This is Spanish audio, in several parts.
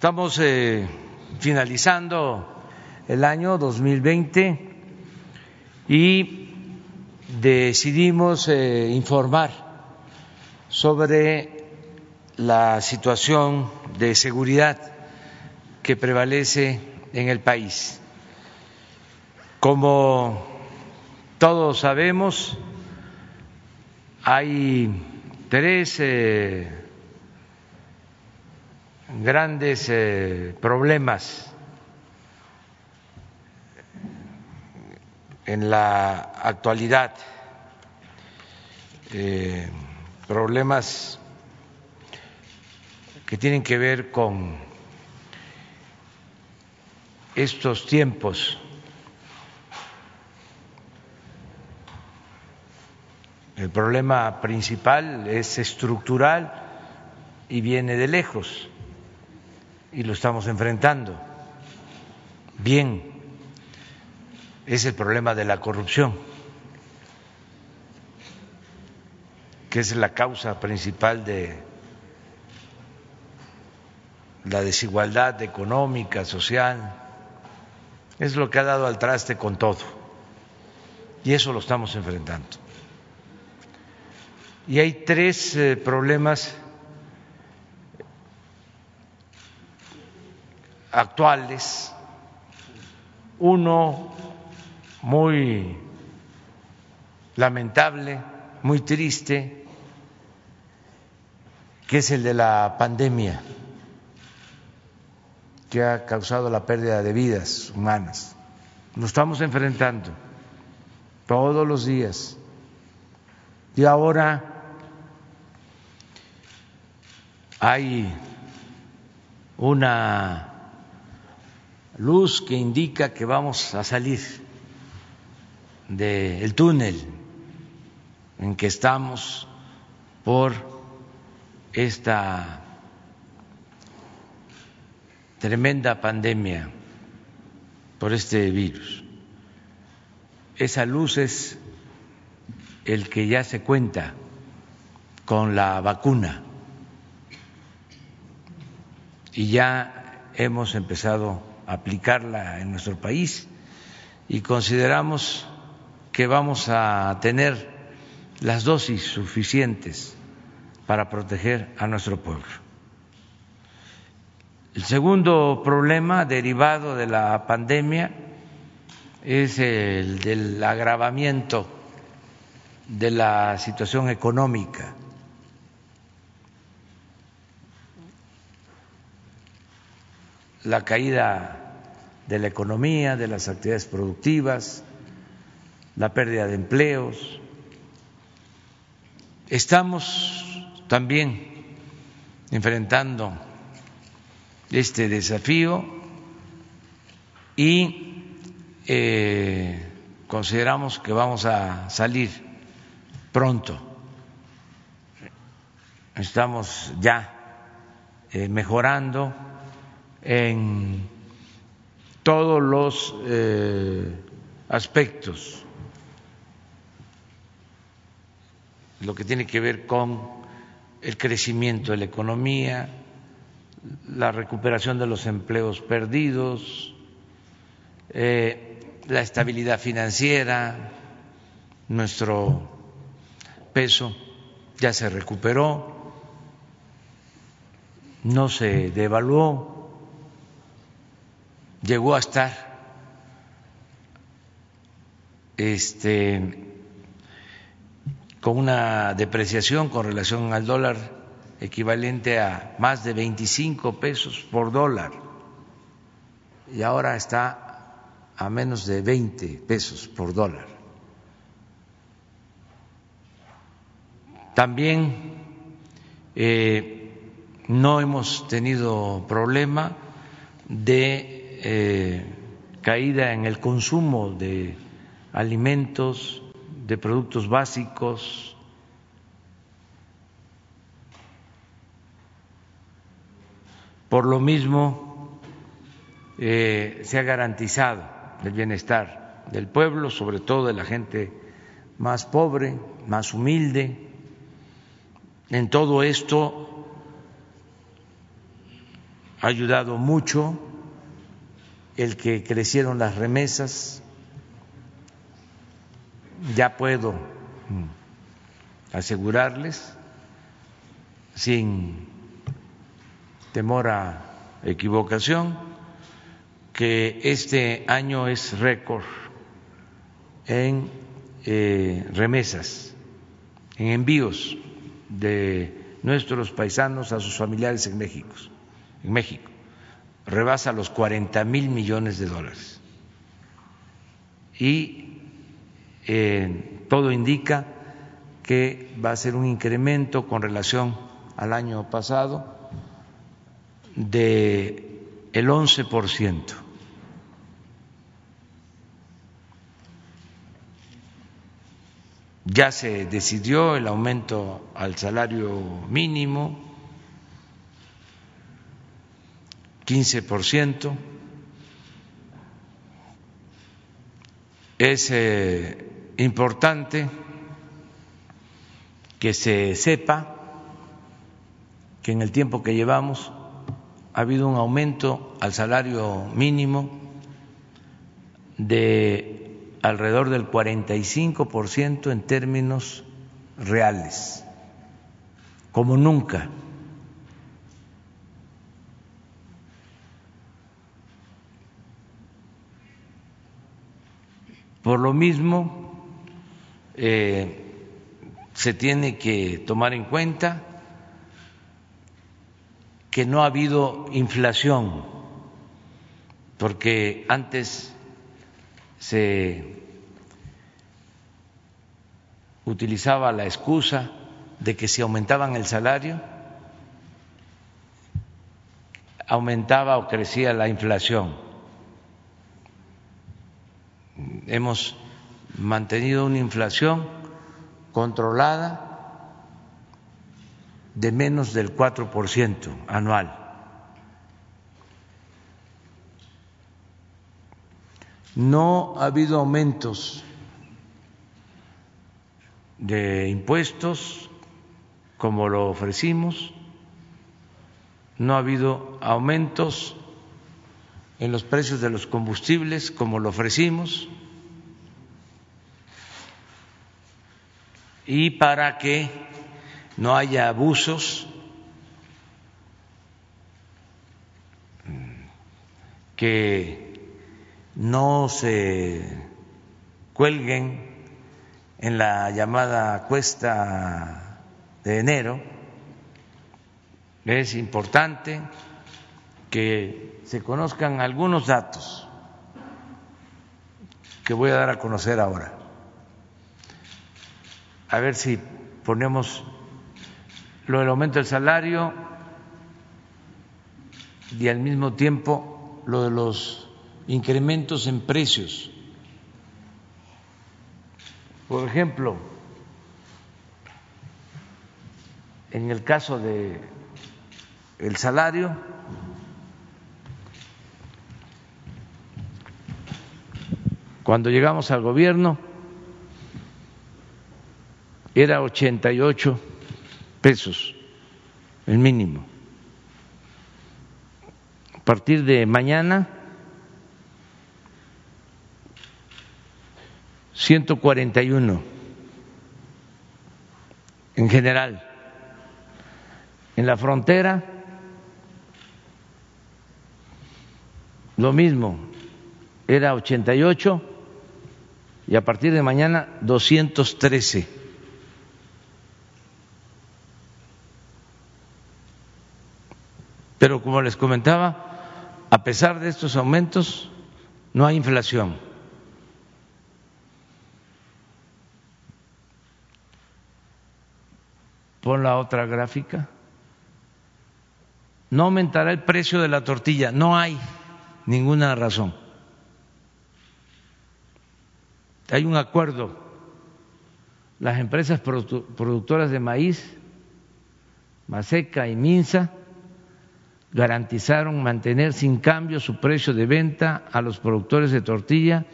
Estamos eh, finalizando el año 2020 y decidimos eh, informar sobre la situación de seguridad que prevalece en el país. Como todos sabemos, hay tres eh, grandes eh, problemas en la actualidad, eh, problemas que tienen que ver con estos tiempos. El problema principal es estructural y viene de lejos y lo estamos enfrentando. Bien, es el problema de la corrupción, que es la causa principal de la desigualdad económica, social, es lo que ha dado al traste con todo. Y eso lo estamos enfrentando. Y hay tres eh, problemas actuales, uno muy lamentable, muy triste, que es el de la pandemia, que ha causado la pérdida de vidas humanas. Nos estamos enfrentando todos los días. Y ahora hay una luz que indica que vamos a salir del túnel en que estamos por esta tremenda pandemia, por este virus. Esa luz es el que ya se cuenta con la vacuna y ya hemos empezado aplicarla en nuestro país y consideramos que vamos a tener las dosis suficientes para proteger a nuestro pueblo. El segundo problema derivado de la pandemia es el del agravamiento de la situación económica. La caída de la economía, de las actividades productivas, la pérdida de empleos. Estamos también enfrentando este desafío y eh, consideramos que vamos a salir pronto. Estamos ya eh, mejorando en todos los eh, aspectos, lo que tiene que ver con el crecimiento de la economía, la recuperación de los empleos perdidos, eh, la estabilidad financiera, nuestro peso ya se recuperó, no se devaluó, llegó a estar este, con una depreciación con relación al dólar equivalente a más de 25 pesos por dólar y ahora está a menos de 20 pesos por dólar. También eh, no hemos tenido problema de eh, caída en el consumo de alimentos, de productos básicos. Por lo mismo, eh, se ha garantizado el bienestar del pueblo, sobre todo de la gente más pobre, más humilde. En todo esto ha ayudado mucho el que crecieron las remesas. Ya puedo mm, asegurarles, sin temor a equivocación, que este año es récord en eh, remesas, en envíos de nuestros paisanos a sus familiares en México. En México rebasa los 40 mil millones de dólares y eh, todo indica que va a ser un incremento con relación al año pasado de el 11%. Ya se decidió el aumento al salario mínimo, 15%. Es eh, importante que se sepa que en el tiempo que llevamos ha habido un aumento al salario mínimo de alrededor del 45% en términos reales, como nunca. Por lo mismo, eh, se tiene que tomar en cuenta que no ha habido inflación, porque antes se utilizaba la excusa de que si aumentaban el salario, aumentaba o crecía la inflación. Hemos mantenido una inflación controlada de menos del 4% anual. No ha habido aumentos de impuestos como lo ofrecimos, no ha habido aumentos en los precios de los combustibles como lo ofrecimos y para que no haya abusos que no se cuelguen en la llamada cuesta de enero. Es importante que se conozcan algunos datos que voy a dar a conocer ahora. A ver si ponemos lo del aumento del salario y al mismo tiempo lo de los incrementos en precios. Por ejemplo, en el caso de el salario cuando llegamos al gobierno era 88 pesos el mínimo. A partir de mañana 141 en general. En la frontera, lo mismo, era 88 y a partir de mañana 213. Pero como les comentaba, a pesar de estos aumentos, no hay inflación. Pon la otra gráfica. No aumentará el precio de la tortilla. No hay ninguna razón. Hay un acuerdo. Las empresas productoras de maíz, Maseca y Minsa, garantizaron mantener sin cambio su precio de venta a los productores de tortilla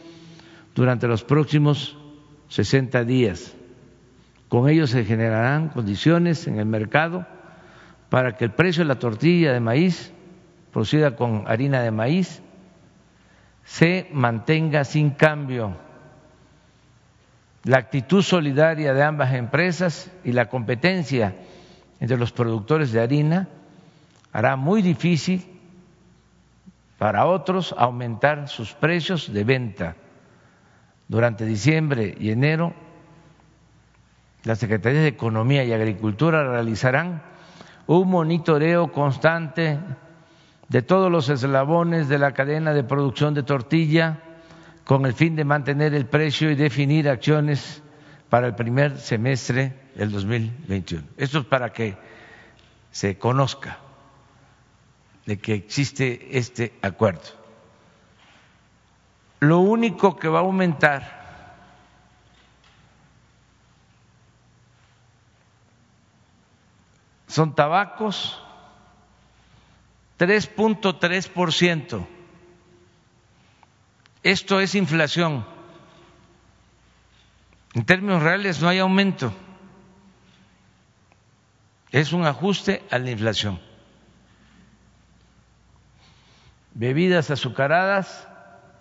durante los próximos 60 días. Con ello se generarán condiciones en el mercado para que el precio de la tortilla de maíz producida con harina de maíz se mantenga sin cambio. La actitud solidaria de ambas empresas y la competencia entre los productores de harina hará muy difícil para otros aumentar sus precios de venta. Durante diciembre y enero, las Secretarías de Economía y Agricultura realizarán un monitoreo constante de todos los eslabones de la cadena de producción de tortilla con el fin de mantener el precio y definir acciones para el primer semestre del 2021. Esto es para que se conozca de que existe este acuerdo. Lo único que va a aumentar son tabacos, 3.3%. Esto es inflación. En términos reales no hay aumento. Es un ajuste a la inflación. Bebidas azucaradas,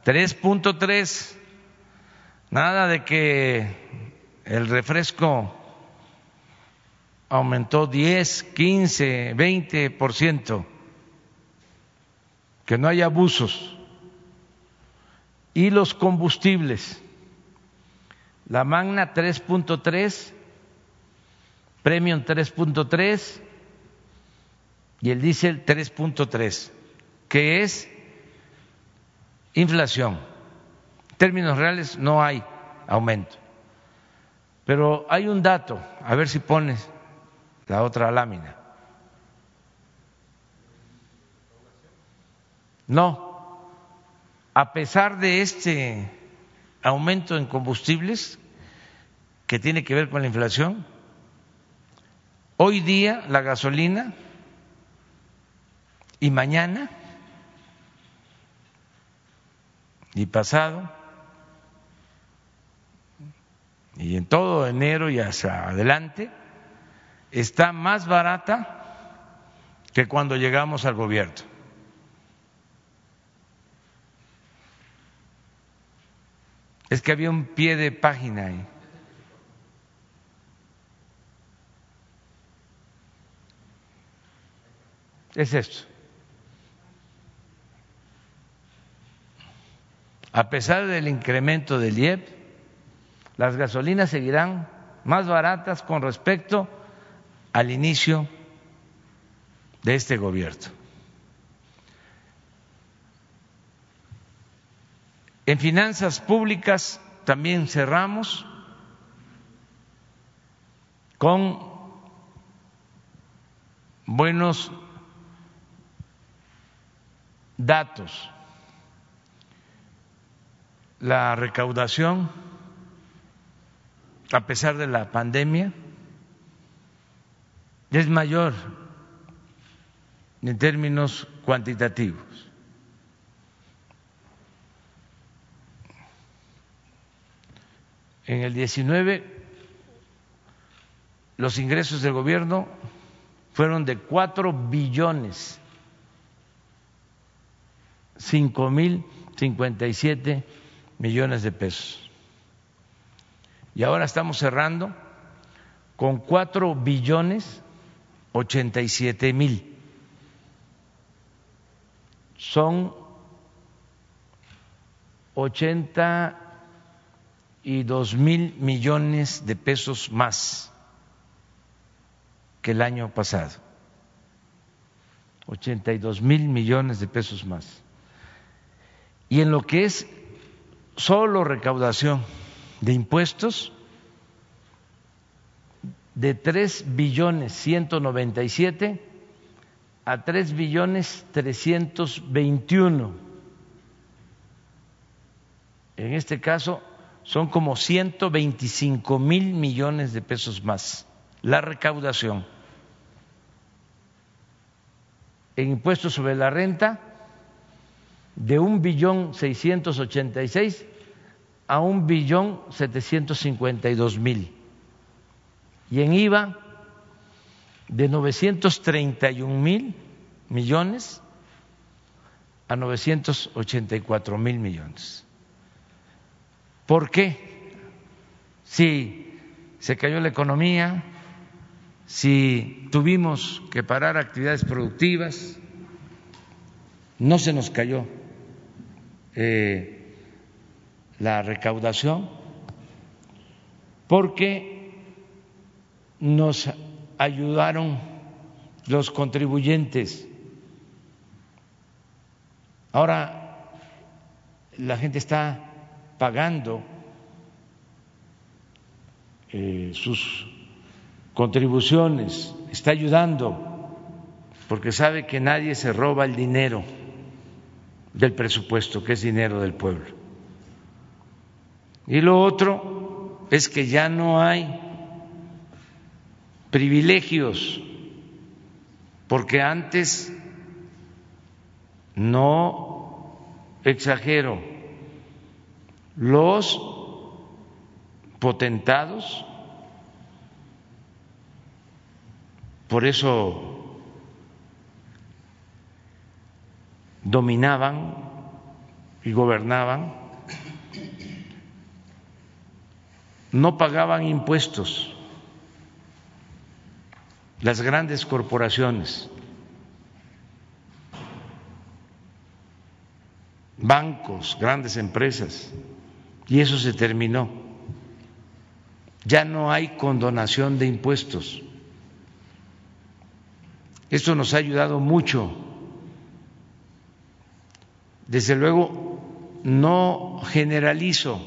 3.3. Nada de que el refresco aumentó 10, 15, 20 por ciento, que no hay abusos. Y los combustibles, la Magna 3.3, Premium 3.3 y el diésel 3.3, que es inflación. En términos reales no hay aumento. Pero hay un dato, a ver si pones la otra lámina. No, a pesar de este aumento en combustibles que tiene que ver con la inflación, hoy día la gasolina y mañana y pasado y en todo enero y hacia adelante está más barata que cuando llegamos al gobierno. Es que había un pie de página ahí. Es esto. A pesar del incremento del IEP, las gasolinas seguirán más baratas con respecto al inicio de este gobierno. En finanzas públicas también cerramos con buenos datos. La recaudación, a pesar de la pandemia, es mayor en términos cuantitativos. En el 19 los ingresos del gobierno fueron de cuatro billones cinco mil cincuenta y siete millones de pesos. Y ahora estamos cerrando con cuatro billones 87 mil. Son 82 mil millones de pesos más que el año pasado. 82 mil millones de pesos más. Y en lo que es solo recaudación de impuestos, de tres billones ciento noventa y siete a tres billones trescientos veintiuno. En este caso son como ciento veinticinco mil millones de pesos más la recaudación. En impuestos sobre la renta de un billón seiscientos ochenta y seis a un billón setecientos cincuenta y dos mil y en IVA de 931 mil millones a 984 mil millones. ¿Por qué? Si se cayó la economía, si tuvimos que parar actividades productivas, no se nos cayó eh, la recaudación porque nos ayudaron los contribuyentes. Ahora la gente está pagando eh, sus contribuciones, está ayudando, porque sabe que nadie se roba el dinero del presupuesto, que es dinero del pueblo. Y lo otro es que ya no hay privilegios, porque antes, no exagero, los potentados, por eso dominaban y gobernaban, no pagaban impuestos las grandes corporaciones, bancos, grandes empresas, y eso se terminó. Ya no hay condonación de impuestos. Esto nos ha ayudado mucho. Desde luego, no generalizo.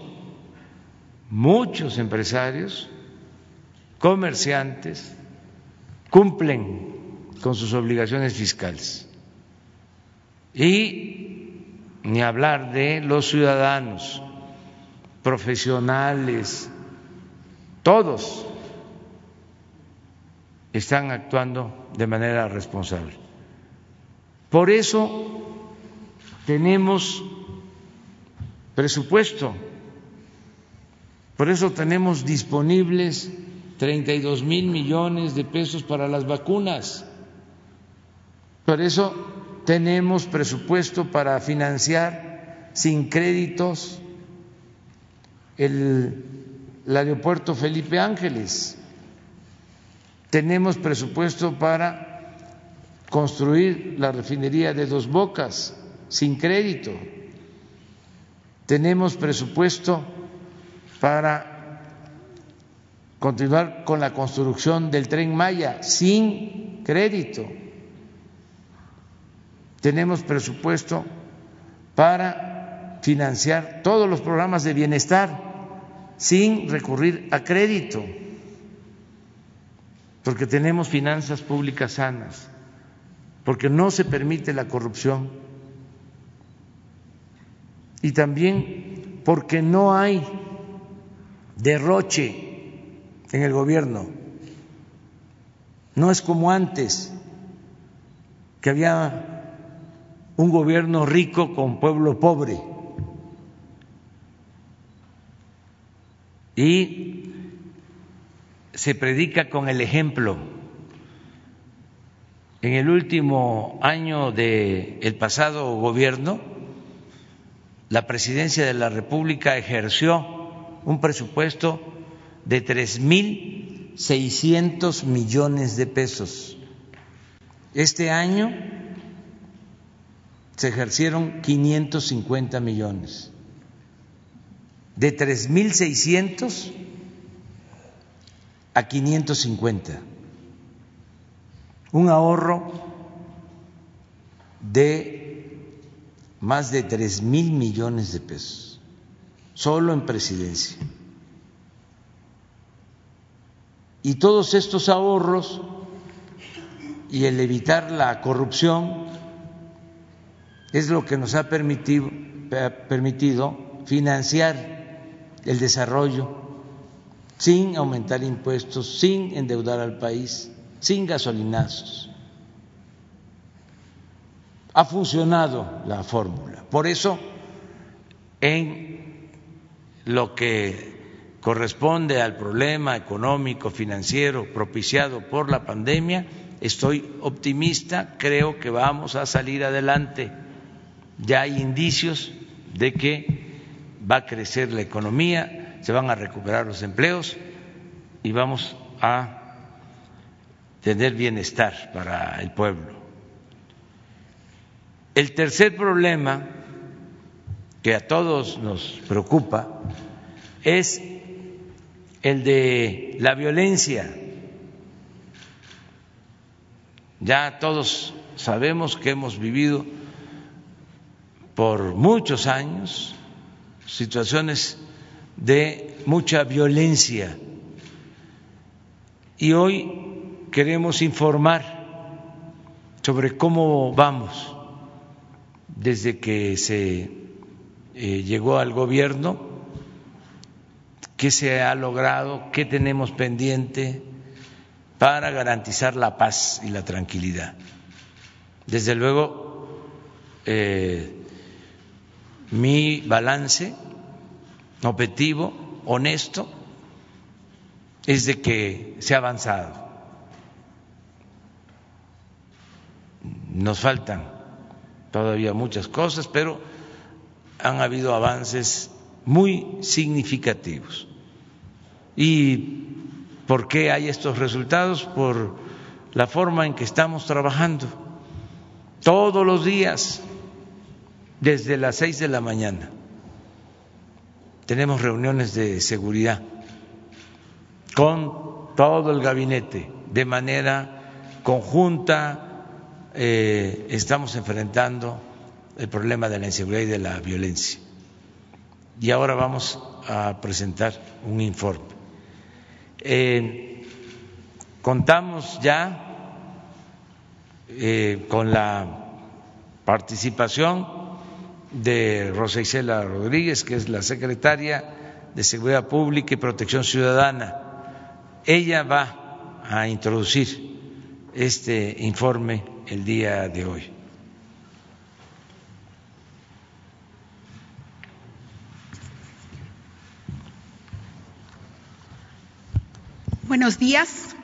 Muchos empresarios, comerciantes, cumplen con sus obligaciones fiscales. Y ni hablar de los ciudadanos, profesionales, todos están actuando de manera responsable. Por eso tenemos presupuesto, por eso tenemos disponibles 32 mil millones de pesos para las vacunas. Por eso tenemos presupuesto para financiar sin créditos el, aeropuerto Felipe Ángeles. Tenemos presupuesto para construir la refinería de Dos Bocas sin crédito. Tenemos presupuesto para continuar con la construcción del tren Maya sin crédito. Tenemos presupuesto para financiar todos los programas de bienestar sin recurrir a crédito, porque tenemos finanzas públicas sanas, porque no se permite la corrupción y también porque no hay derroche en el gobierno. No es como antes, que había un gobierno rico con pueblo pobre. Y se predica con el ejemplo. En el último año del el pasado gobierno, la presidencia de la República ejerció un presupuesto de tres mil seiscientos millones de pesos. Este año se ejercieron 550 millones. De tres mil seiscientos a 550. Un ahorro de más de tres mil millones de pesos, solo en presidencia. Y todos estos ahorros y el evitar la corrupción es lo que nos ha permitido, permitido financiar el desarrollo sin aumentar impuestos, sin endeudar al país, sin gasolinazos. Ha funcionado la fórmula. Por eso, en lo que corresponde al problema económico, financiero propiciado por la pandemia, estoy optimista, creo que vamos a salir adelante ya hay indicios de que va a crecer la economía, se van a recuperar los empleos y vamos a tener bienestar para el pueblo. El tercer problema que a todos nos preocupa es el de la violencia. Ya todos sabemos que hemos vivido por muchos años situaciones de mucha violencia y hoy queremos informar sobre cómo vamos desde que se eh, llegó al gobierno, qué se ha logrado, qué tenemos pendiente para garantizar la paz y la tranquilidad. Desde luego, eh, mi balance objetivo, honesto, es de que se ha avanzado. Nos faltan todavía muchas cosas, pero han habido avances muy significativos. ¿Y por qué hay estos resultados? Por la forma en que estamos trabajando todos los días, desde las seis de la mañana. Tenemos reuniones de seguridad con todo el gabinete de manera conjunta. Eh, estamos enfrentando el problema de la inseguridad y de la violencia. Y ahora vamos a presentar un informe. Contamos ya eh, con la participación de Rosa Isela Rodríguez, que es la secretaria de Seguridad Pública y Protección Ciudadana. Ella va a introducir este informe el día de hoy. Buenos días.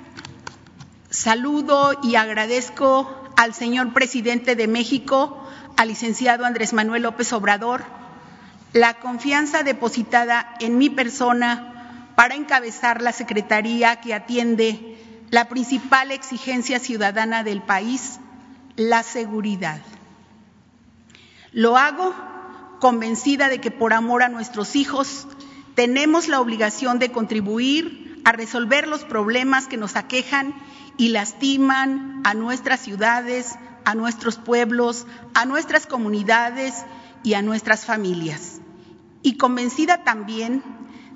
Saludo y agradezco al señor presidente de México, al licenciado Andrés Manuel López Obrador, la confianza depositada en mi persona para encabezar la Secretaría que atiende la principal exigencia ciudadana del país, la seguridad. Lo hago convencida de que por amor a nuestros hijos tenemos la obligación de contribuir a resolver los problemas que nos aquejan y lastiman a nuestras ciudades, a nuestros pueblos, a nuestras comunidades y a nuestras familias. Y convencida también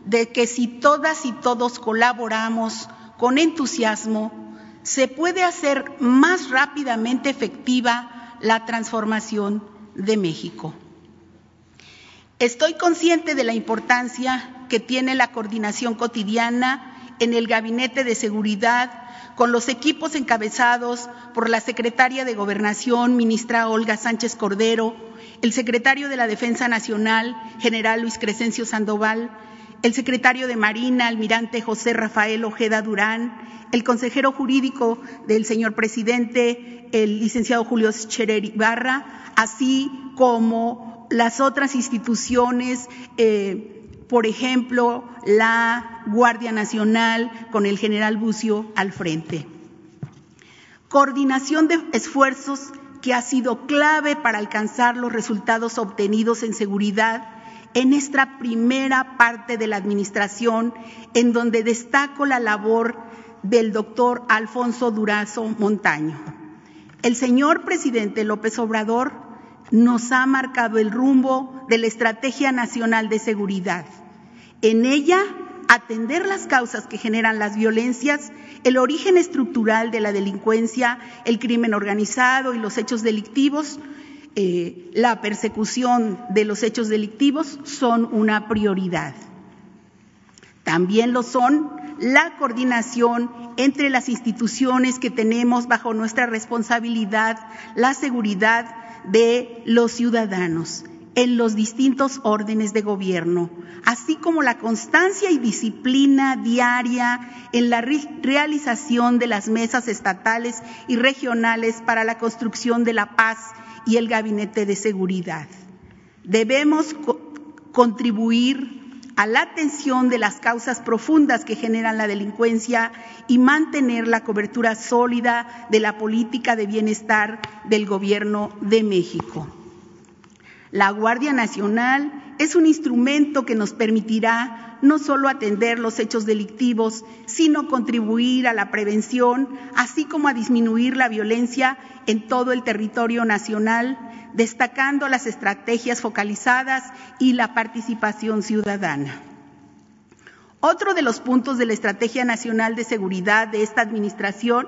de que si todas y todos colaboramos con entusiasmo, se puede hacer más rápidamente efectiva la transformación de México. Estoy consciente de la importancia que tiene la coordinación cotidiana en el Gabinete de Seguridad con los equipos encabezados por la secretaria de Gobernación, ministra Olga Sánchez Cordero, el secretario de la Defensa Nacional, general Luis Crescencio Sandoval, el secretario de Marina, almirante José Rafael Ojeda Durán, el consejero jurídico del señor presidente, el licenciado Julio Scherer Ibarra, así como las otras instituciones eh, por ejemplo, la Guardia Nacional con el general Bucio al frente. Coordinación de esfuerzos que ha sido clave para alcanzar los resultados obtenidos en seguridad en esta primera parte de la administración, en donde destaco la labor del doctor Alfonso Durazo Montaño. El señor presidente López Obrador nos ha marcado el rumbo de la Estrategia Nacional de Seguridad en ella, atender las causas que generan las violencias, el origen estructural de la delincuencia, el crimen organizado y los hechos delictivos, eh, la persecución de los hechos delictivos son una prioridad. También lo son la coordinación entre las instituciones que tenemos bajo nuestra responsabilidad, la seguridad de los ciudadanos en los distintos órdenes de gobierno, así como la constancia y disciplina diaria en la realización de las mesas estatales y regionales para la construcción de la paz y el Gabinete de Seguridad. Debemos contribuir a la atención de las causas profundas que generan la delincuencia y mantener la cobertura sólida de la política de bienestar del Gobierno de México. La Guardia Nacional es un instrumento que nos permitirá no solo atender los hechos delictivos, sino contribuir a la prevención, así como a disminuir la violencia en todo el territorio nacional destacando las estrategias focalizadas y la participación ciudadana. Otro de los puntos de la Estrategia Nacional de Seguridad de esta Administración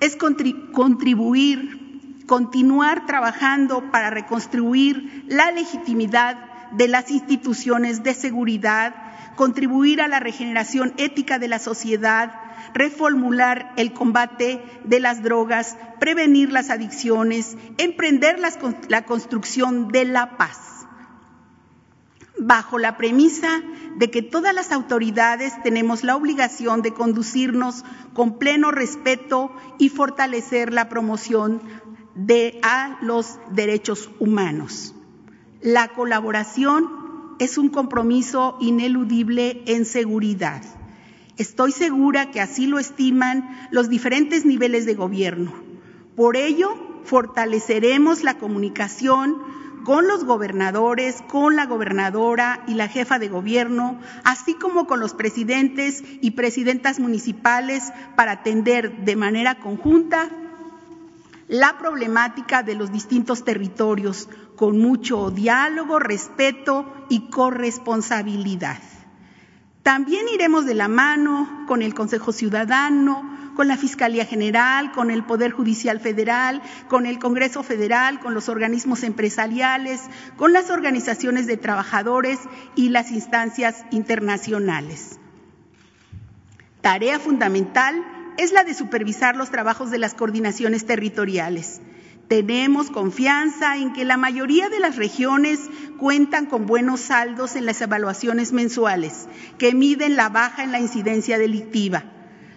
es contribuir, continuar trabajando para reconstruir la legitimidad de las instituciones de seguridad, contribuir a la regeneración ética de la sociedad, reformular el combate de las drogas, prevenir las adicciones, emprender la construcción de la paz. Bajo la premisa de que todas las autoridades tenemos la obligación de conducirnos con pleno respeto y fortalecer la promoción de a los derechos humanos. La colaboración es un compromiso ineludible en seguridad. Estoy segura que así lo estiman los diferentes niveles de gobierno. Por ello, fortaleceremos la comunicación con los gobernadores, con la gobernadora y la jefa de gobierno, así como con los presidentes y presidentas municipales para atender de manera conjunta la problemática de los distintos territorios con mucho diálogo, respeto y corresponsabilidad. También iremos de la mano con el Consejo Ciudadano, con la Fiscalía General, con el Poder Judicial Federal, con el Congreso Federal, con los organismos empresariales, con las organizaciones de trabajadores y las instancias internacionales. Tarea fundamental es la de supervisar los trabajos de las coordinaciones territoriales. Tenemos confianza en que la mayoría de las regiones cuentan con buenos saldos en las evaluaciones mensuales que miden la baja en la incidencia delictiva.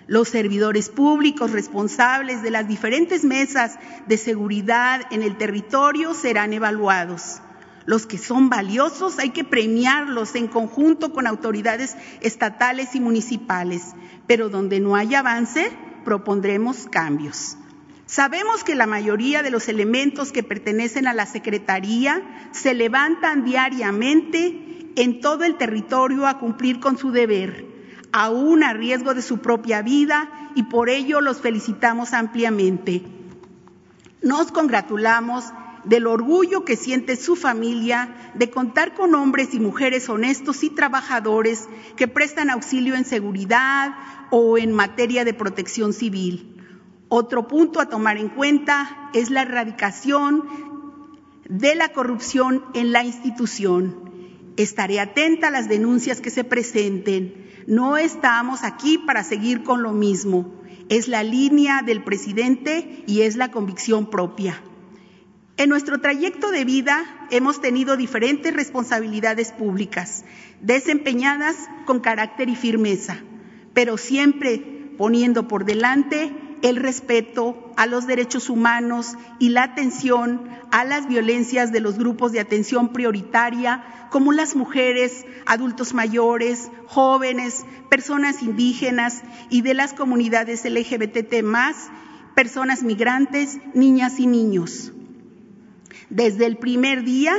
Los servidores públicos responsables de las diferentes mesas de seguridad en el territorio serán evaluados. Los que son valiosos hay que premiarlos en conjunto con autoridades estatales y municipales, pero donde no hay avance, propondremos cambios. Sabemos que la mayoría de los elementos que pertenecen a la Secretaría se levantan diariamente en todo el territorio a cumplir con su deber, aún a riesgo de su propia vida, y por ello los felicitamos ampliamente. Nos congratulamos del orgullo que siente su familia de contar con hombres y mujeres honestos y trabajadores que prestan auxilio en seguridad o en materia de protección civil. Otro punto a tomar en cuenta es la erradicación de la corrupción en la institución. Estaré atenta a las denuncias que se presenten. No estamos aquí para seguir con lo mismo. Es la línea del presidente y es la convicción propia. En nuestro trayecto de vida hemos tenido diferentes responsabilidades públicas, desempeñadas con carácter y firmeza, pero siempre poniendo por delante el respeto a los derechos humanos y la atención a las violencias de los grupos de atención prioritaria, como las mujeres, adultos mayores, jóvenes, personas indígenas y de las comunidades LGBT personas migrantes, niñas y niños. Desde el primer día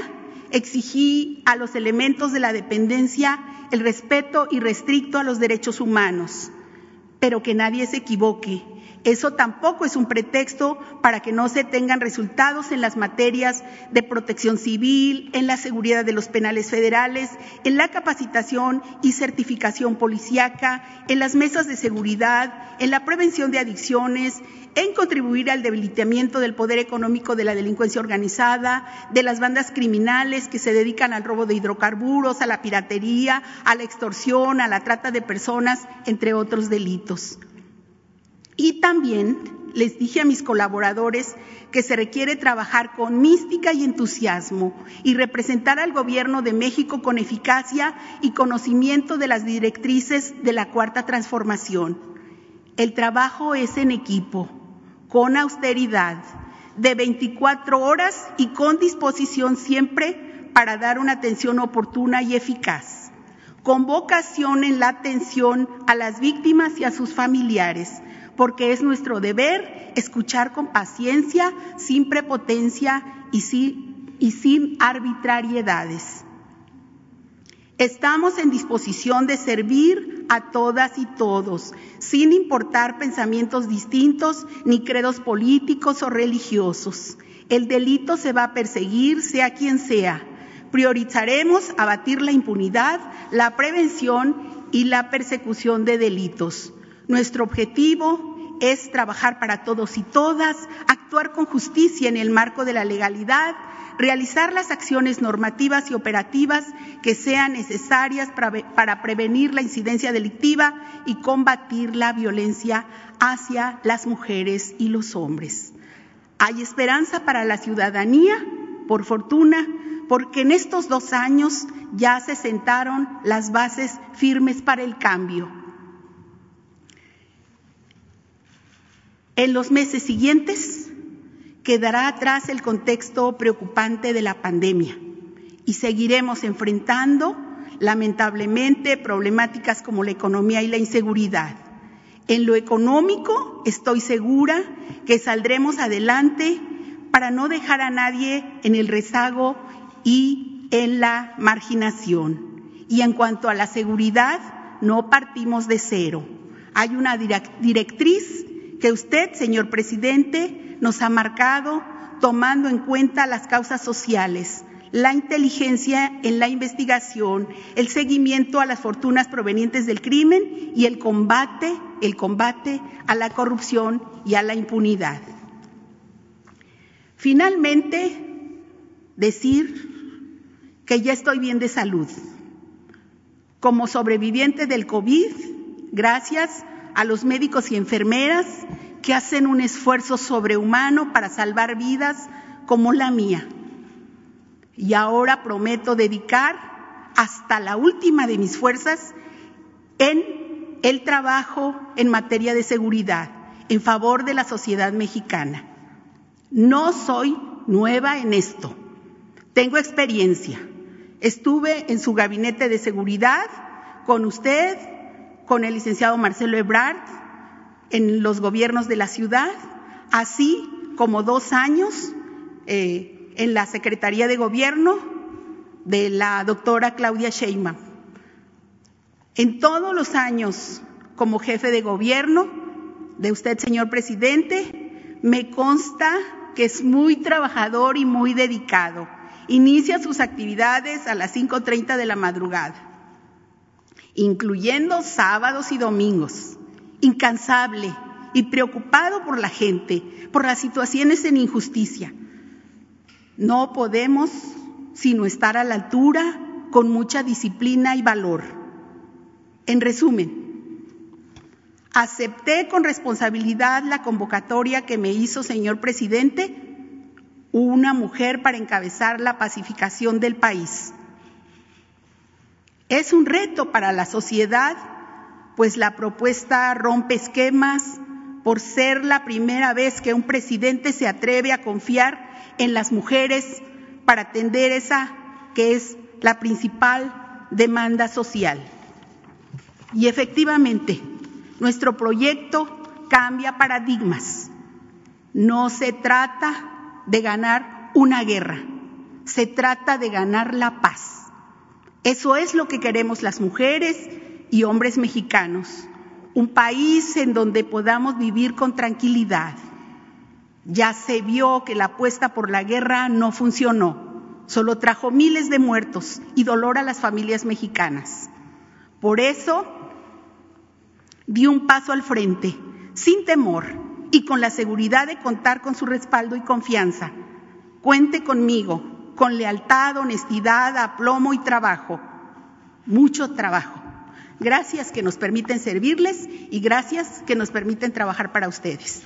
exigí a los elementos de la dependencia el respeto irrestricto a los derechos humanos, pero que nadie se equivoque eso tampoco es un pretexto para que no se tengan resultados en las materias de protección civil, en la seguridad de los penales federales, en la capacitación y certificación policíaca, en las mesas de seguridad, en la prevención de adicciones, en contribuir al debilitamiento del poder económico de la delincuencia organizada, de las bandas criminales que se dedican al robo de hidrocarburos, a la piratería, a la extorsión, a la trata de personas, entre otros delitos. Y también les dije a mis colaboradores que se requiere trabajar con mística y entusiasmo y representar al Gobierno de México con eficacia y conocimiento de las directrices de la Cuarta Transformación. El trabajo es en equipo, con austeridad, de 24 horas y con disposición siempre para dar una atención oportuna y eficaz, con vocación en la atención a las víctimas y a sus familiares, porque es nuestro deber escuchar con paciencia, sin prepotencia y sin, arbitrariedades. Estamos en disposición de servir a todas y todos, sin importar pensamientos distintos ni credos políticos o religiosos. El delito se va a perseguir, sea quien sea. Priorizaremos abatir la impunidad, la prevención y la persecución de delitos. Nuestro objetivo es trabajar para todos y todas, actuar con justicia en el marco de la legalidad, realizar las acciones normativas y operativas que sean necesarias para, prevenir la incidencia delictiva y combatir la violencia hacia las mujeres y los hombres. Hay esperanza para la ciudadanía, por fortuna, porque en estos dos años ya se sentaron las bases firmes para el cambio. En los meses siguientes quedará atrás el contexto preocupante de la pandemia y seguiremos enfrentando, lamentablemente, problemáticas como la economía y la inseguridad. En lo económico, estoy segura que saldremos adelante para no dejar a nadie en el rezago y en la marginación. Y en cuanto a la seguridad, no partimos de cero. Hay una directriz que usted, señor presidente, nos ha marcado tomando en cuenta las causas sociales, la inteligencia en la investigación, el seguimiento a las fortunas provenientes del crimen y el combate, el combate a la corrupción y a la impunidad. Finalmente, decir que ya estoy bien de salud. Como sobreviviente del COVID, gracias a los médicos y enfermeras que hacen un esfuerzo sobrehumano para salvar vidas como la mía. Y ahora prometo dedicar hasta la última de mis fuerzas en el trabajo en materia de seguridad en favor de la sociedad mexicana. No soy nueva en esto. Tengo experiencia. Estuve en su gabinete de seguridad con usted, con el licenciado Marcelo Ebrard, en los gobiernos de la ciudad, así como dos años eh, en la Secretaría de Gobierno de la doctora Claudia Sheinbaum. En todos los años como jefe de gobierno de usted, señor presidente, me consta que es muy trabajador y muy dedicado. Inicia sus actividades a las 5.30 de la madrugada, incluyendo sábados y domingos incansable y preocupado por la gente, por las situaciones en injusticia. No podemos sino estar a la altura con mucha disciplina y valor. En resumen, acepté con responsabilidad la convocatoria que me hizo, señor presidente, una mujer para encabezar la pacificación del país. Es un reto para la sociedad pues la propuesta rompe esquemas por ser la primera vez que un presidente se atreve a confiar en las mujeres para atender esa que es la principal demanda social. Y efectivamente, nuestro proyecto cambia paradigmas. No se trata de ganar una guerra, se trata de ganar la paz. Eso es lo que queremos las mujeres y hombres mexicanos, un país en donde podamos vivir con tranquilidad. Ya se vio que la apuesta por la guerra no funcionó, solo trajo miles de muertos y dolor a las familias mexicanas. Por eso, di un paso al frente, sin temor y con la seguridad de contar con su respaldo y confianza. Cuente conmigo, con lealtad, honestidad, aplomo y trabajo, mucho trabajo. Gracias que nos permiten servirles y gracias que nos permiten trabajar para ustedes.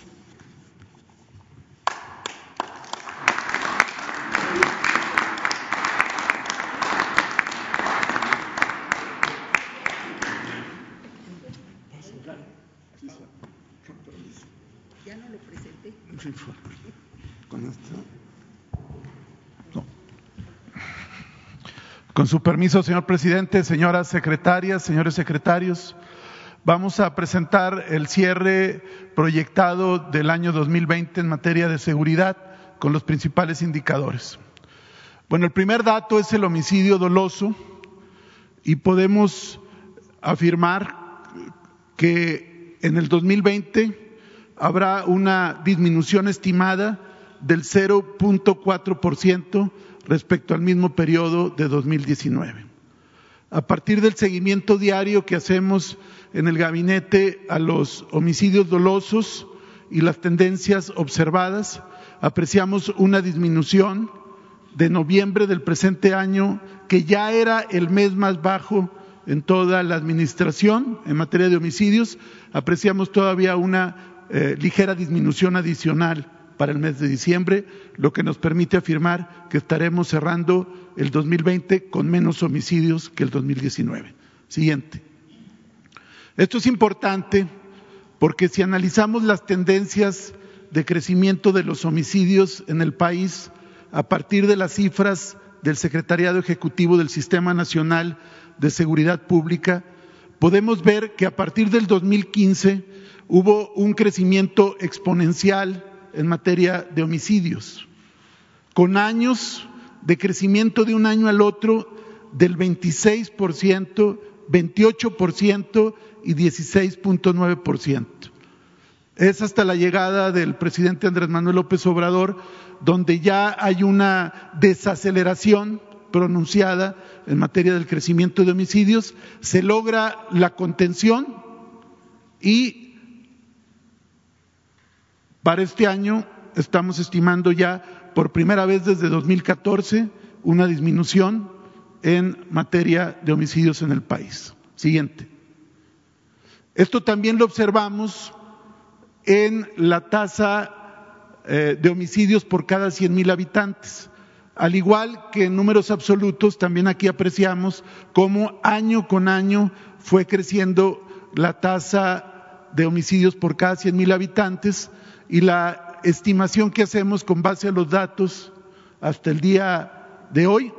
Con su permiso, señor presidente, señoras secretarias, señores secretarios, vamos a presentar el cierre proyectado del año 2020 en materia de seguridad con los principales indicadores. Bueno, el primer dato es el homicidio doloso y podemos afirmar que en el 2020 habrá una disminución estimada del 0.4% respecto al mismo periodo de 2019. A partir del seguimiento diario que hacemos en el gabinete a los homicidios dolosos y las tendencias observadas, apreciamos una disminución de noviembre del presente año, que ya era el mes más bajo en toda la administración en materia de homicidios, apreciamos todavía una eh, ligera disminución adicional para el mes de diciembre, lo que nos permite afirmar que estaremos cerrando el 2020 con menos homicidios que el 2019. Siguiente. Esto es importante porque si analizamos las tendencias de crecimiento de los homicidios en el país a partir de las cifras del Secretariado Ejecutivo del Sistema Nacional de Seguridad Pública, podemos ver que a partir del 2015 hubo un crecimiento exponencial en materia de homicidios, con años de crecimiento de un año al otro del 26%, 28% y 16.9%. Es hasta la llegada del presidente Andrés Manuel López Obrador donde ya hay una desaceleración pronunciada en materia del crecimiento de homicidios, se logra la contención y para este año estamos estimando ya por primera vez desde 2014 una disminución en materia de homicidios en el país. Siguiente. Esto también lo observamos en la tasa eh, de homicidios por cada 100 mil habitantes. Al igual que en números absolutos, también aquí apreciamos cómo año con año fue creciendo la tasa de homicidios por cada 100 mil habitantes y la estimación que hacemos con base a los datos hasta el día de hoy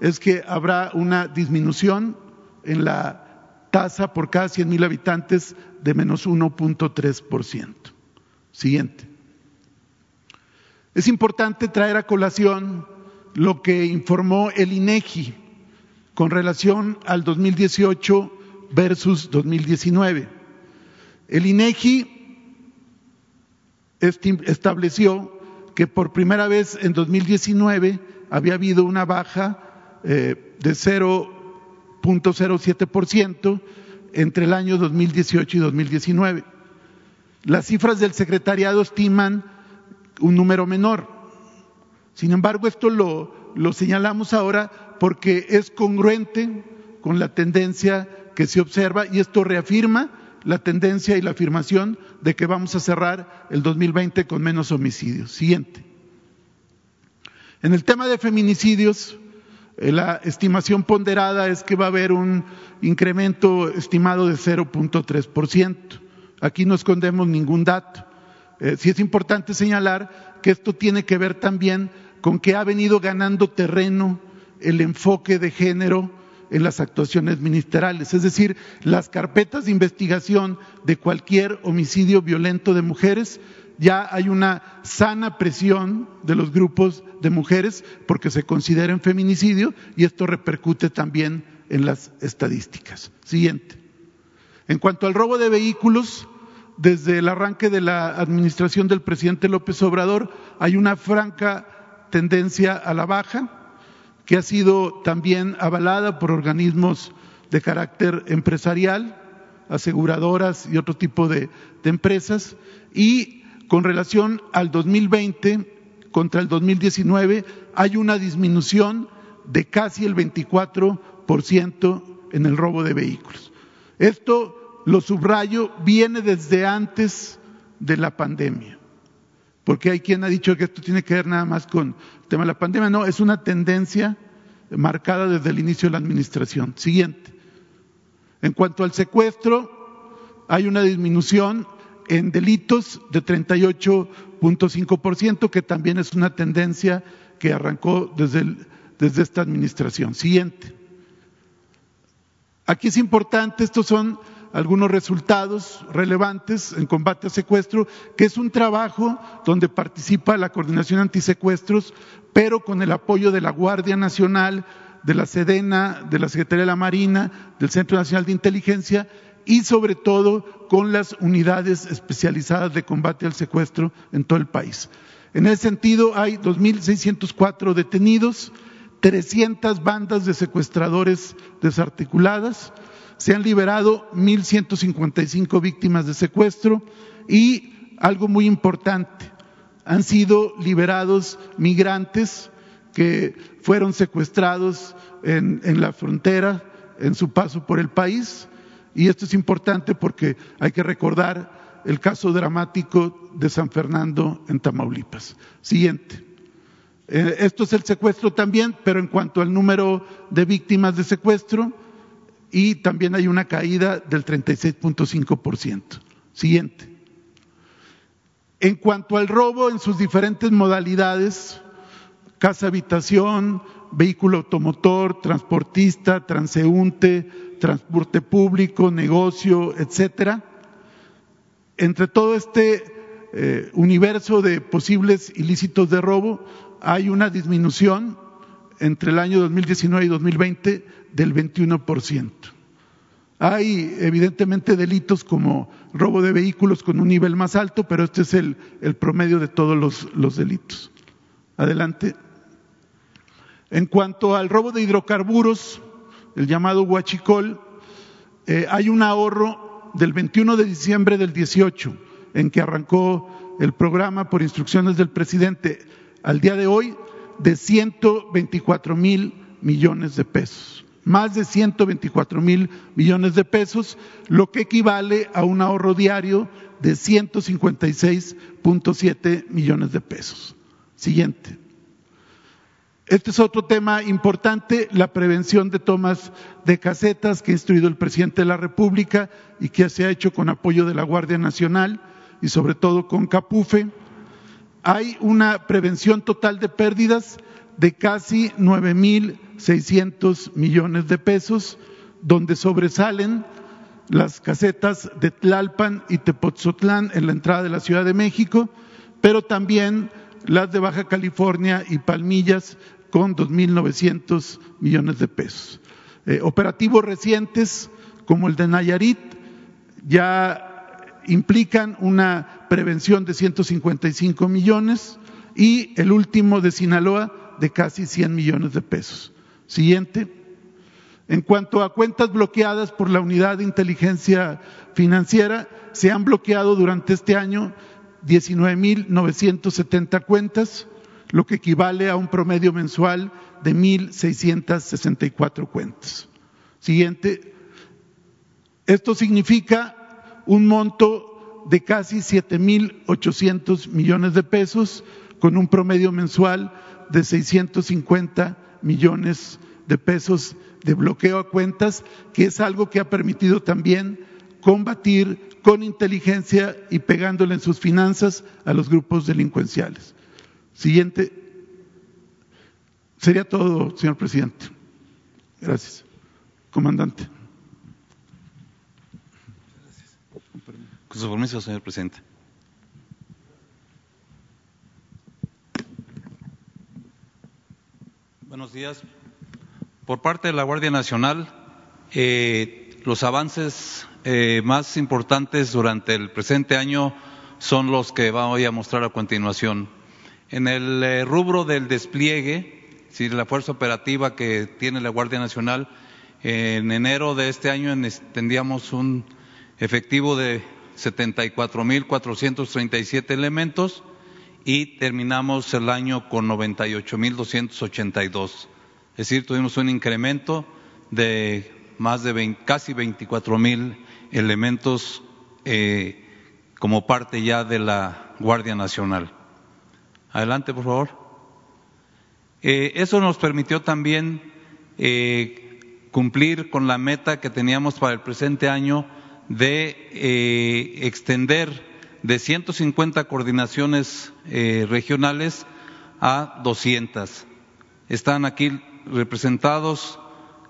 es que habrá una disminución en la tasa por cada 100 mil habitantes de menos 1.3%. Siguiente. Es importante traer a colación lo que informó el INEGI con relación al 2018 versus 2019. El INEGI estableció que por primera vez en 2019 había habido una baja eh, de 0.07% entre el año 2018 y 2019. Las cifras del secretariado estiman un número menor. Sin embargo, esto lo señalamos ahora porque es congruente con la tendencia que se observa y esto reafirma la tendencia y la afirmación de que vamos a cerrar el 2020 con menos homicidios. Siguiente. En el tema de feminicidios, eh, la estimación ponderada es que va a haber un incremento estimado de 0.3%. Aquí no escondemos ningún dato. Eh, sí es importante señalar que esto tiene que ver también con que ha venido ganando terreno el enfoque de género en las actuaciones ministeriales, es decir, las carpetas de investigación de cualquier homicidio violento de mujeres, ya hay una sana presión de los grupos de mujeres porque se consideren feminicidio y esto repercute también en las estadísticas. Siguiente. En cuanto al robo de vehículos, desde el arranque de la administración del presidente López Obrador hay una franca tendencia a la baja que ha sido también avalada por organismos de carácter empresarial, aseguradoras y otro tipo de, empresas. Y con relación al 2020 contra el 2019 hay una disminución de casi el 24% en el robo de vehículos. Esto lo subrayo, viene desde antes de la pandemia. Porque hay quien ha dicho que esto tiene que ver nada más con tema la pandemia. No, es una tendencia marcada desde el inicio de la administración. Siguiente. En cuanto al secuestro, hay una disminución en delitos de 38.5%, que también es una tendencia que arrancó desde, desde esta administración. Siguiente. Aquí es importante, estos son algunos resultados relevantes en combate a secuestro, que es un trabajo donde participa la Coordinación Antisecuestros, pero con el apoyo de la Guardia Nacional, de la Sedena, de la Secretaría de la Marina, del Centro Nacional de Inteligencia y sobre todo con las unidades especializadas de combate al secuestro en todo el país. En ese sentido, hay 2.604 detenidos, 300 bandas de secuestradores desarticuladas, se han liberado 1.155 víctimas de secuestro y algo muy importante, han sido liberados migrantes que fueron secuestrados en, la frontera en su paso por el país. Y esto es importante porque hay que recordar el caso dramático de San Fernando en Tamaulipas. Siguiente. Eh, esto es el secuestro también, pero en cuanto al número de víctimas de secuestro, y también hay una caída del 36.5%. Siguiente. En cuanto al robo en sus diferentes modalidades, casa habitación, vehículo automotor, transportista, transeúnte, transporte público, negocio, etcétera. Entre todo este eh, universo de posibles ilícitos de robo, hay una disminución entre el año 2019 y 2020 del 21%. Hay evidentemente delitos como robo de vehículos con un nivel más alto, pero este es el, promedio de todos los, los, delitos. Adelante. En cuanto al robo de hidrocarburos, el llamado huachicol, eh, hay un ahorro del 21 de diciembre del 18, en que arrancó el programa por instrucciones del presidente, al día de hoy de 124 mil millones de pesos más de 124 mil millones de pesos, lo que equivale a un ahorro diario de 156.7 millones de pesos. Siguiente. Este es otro tema importante, la prevención de tomas de casetas que ha instruido el presidente de la República y que se ha hecho con apoyo de la Guardia Nacional y sobre todo con Capufe. Hay una prevención total de pérdidas de casi 9 mil 600 millones de pesos, donde sobresalen las casetas de Tlalpan y Tepoztlán en la entrada de la Ciudad de México, pero también las de Baja California y Palmillas con 2.900 millones de pesos. Eh, operativos recientes como el de Nayarit ya implican una prevención de 155 millones y el último de Sinaloa de casi 100 millones de pesos. Siguiente. En cuanto a cuentas bloqueadas por la Unidad de Inteligencia Financiera, se han bloqueado durante este año 19.970 cuentas, lo que equivale a un promedio mensual de 1.664 cuentas. Siguiente. Esto significa un monto de casi 7.800 millones de pesos con un promedio mensual de 650 millones de pesos de bloqueo a cuentas, que es algo que ha permitido también combatir con inteligencia y pegándole en sus finanzas a los grupos delincuenciales. Siguiente. Sería todo, señor presidente. Gracias. Comandante. Con su permiso, señor presidente. Buenos días. Por parte de la Guardia Nacional, eh, los avances eh, más importantes durante el presente año son los que voy a mostrar a continuación. En el eh, rubro del despliegue, la fuerza operativa que tiene la Guardia Nacional, en enero de este año tendríamos un efectivo de 74.437 elementos y terminamos el año con 98.282. Es decir, tuvimos un incremento de más de casi 24.000 elementos eh, como parte ya de la Guardia Nacional. Adelante, por favor. Eh, eso nos permitió también eh, cumplir con la meta que teníamos para el presente año de extender de 150 coordinaciones eh, regionales a 200. Están aquí representados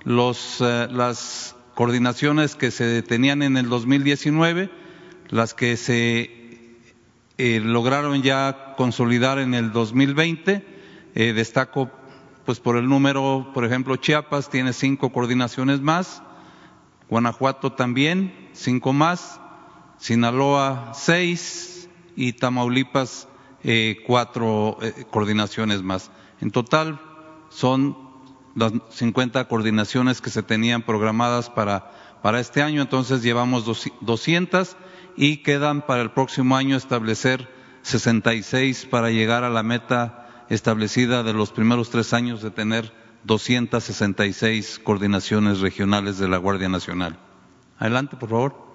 los, eh, las coordinaciones que se tenían en el 2019, las que se eh, lograron ya consolidar en el 2020. Eh, destaco, pues por el número, por ejemplo, Chiapas tiene cinco coordinaciones más, Guanajuato también, cinco más, Sinaloa seis y Tamaulipas eh, cuatro eh, coordinaciones más. En total son las 50 coordinaciones que se tenían programadas para, para este año, entonces llevamos 200 y quedan para el próximo año establecer 66 para llegar a la meta establecida de los primeros tres años de tener 266 coordinaciones regionales de la Guardia Nacional. Adelante, por favor.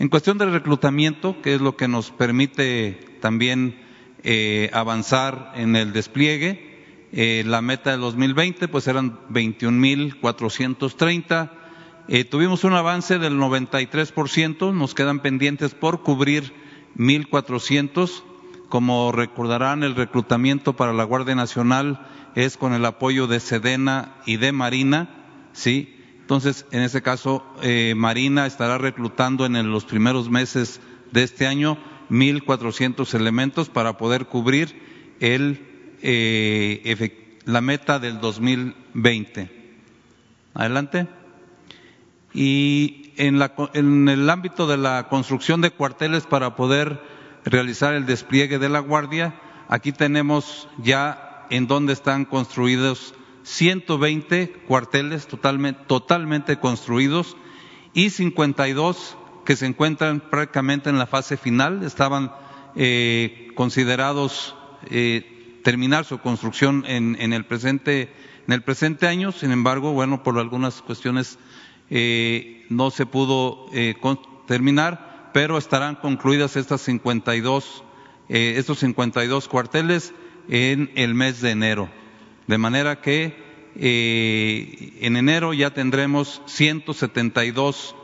En cuestión del reclutamiento, que es lo que nos permite también eh, avanzar en el despliegue, eh, la meta del 2020 pues eran 21.430. Eh, tuvimos un avance del 93%, nos quedan pendientes por cubrir 1.400. Como recordarán, el reclutamiento para la Guardia Nacional es con el apoyo de Sedena y de Marina, ¿sí? Entonces, en ese caso, eh, Marina estará reclutando en los primeros meses de este año 1.400 elementos para poder cubrir el eh, la meta del 2020. Adelante. Y en, la, en el ámbito de la construcción de cuarteles para poder realizar el despliegue de la Guardia, aquí tenemos ya en donde están construidos 120 cuarteles totalmente, totalmente construidos y 52 que se encuentran prácticamente en la fase final, estaban eh, considerados eh, terminar su construcción en, el presente en el presente año. Sin embargo, bueno, por algunas cuestiones eh, no se pudo eh, terminar, pero estarán concluidas estas 52 eh, estos 52 cuarteles en el mes de enero, de manera que en enero ya tendremos 172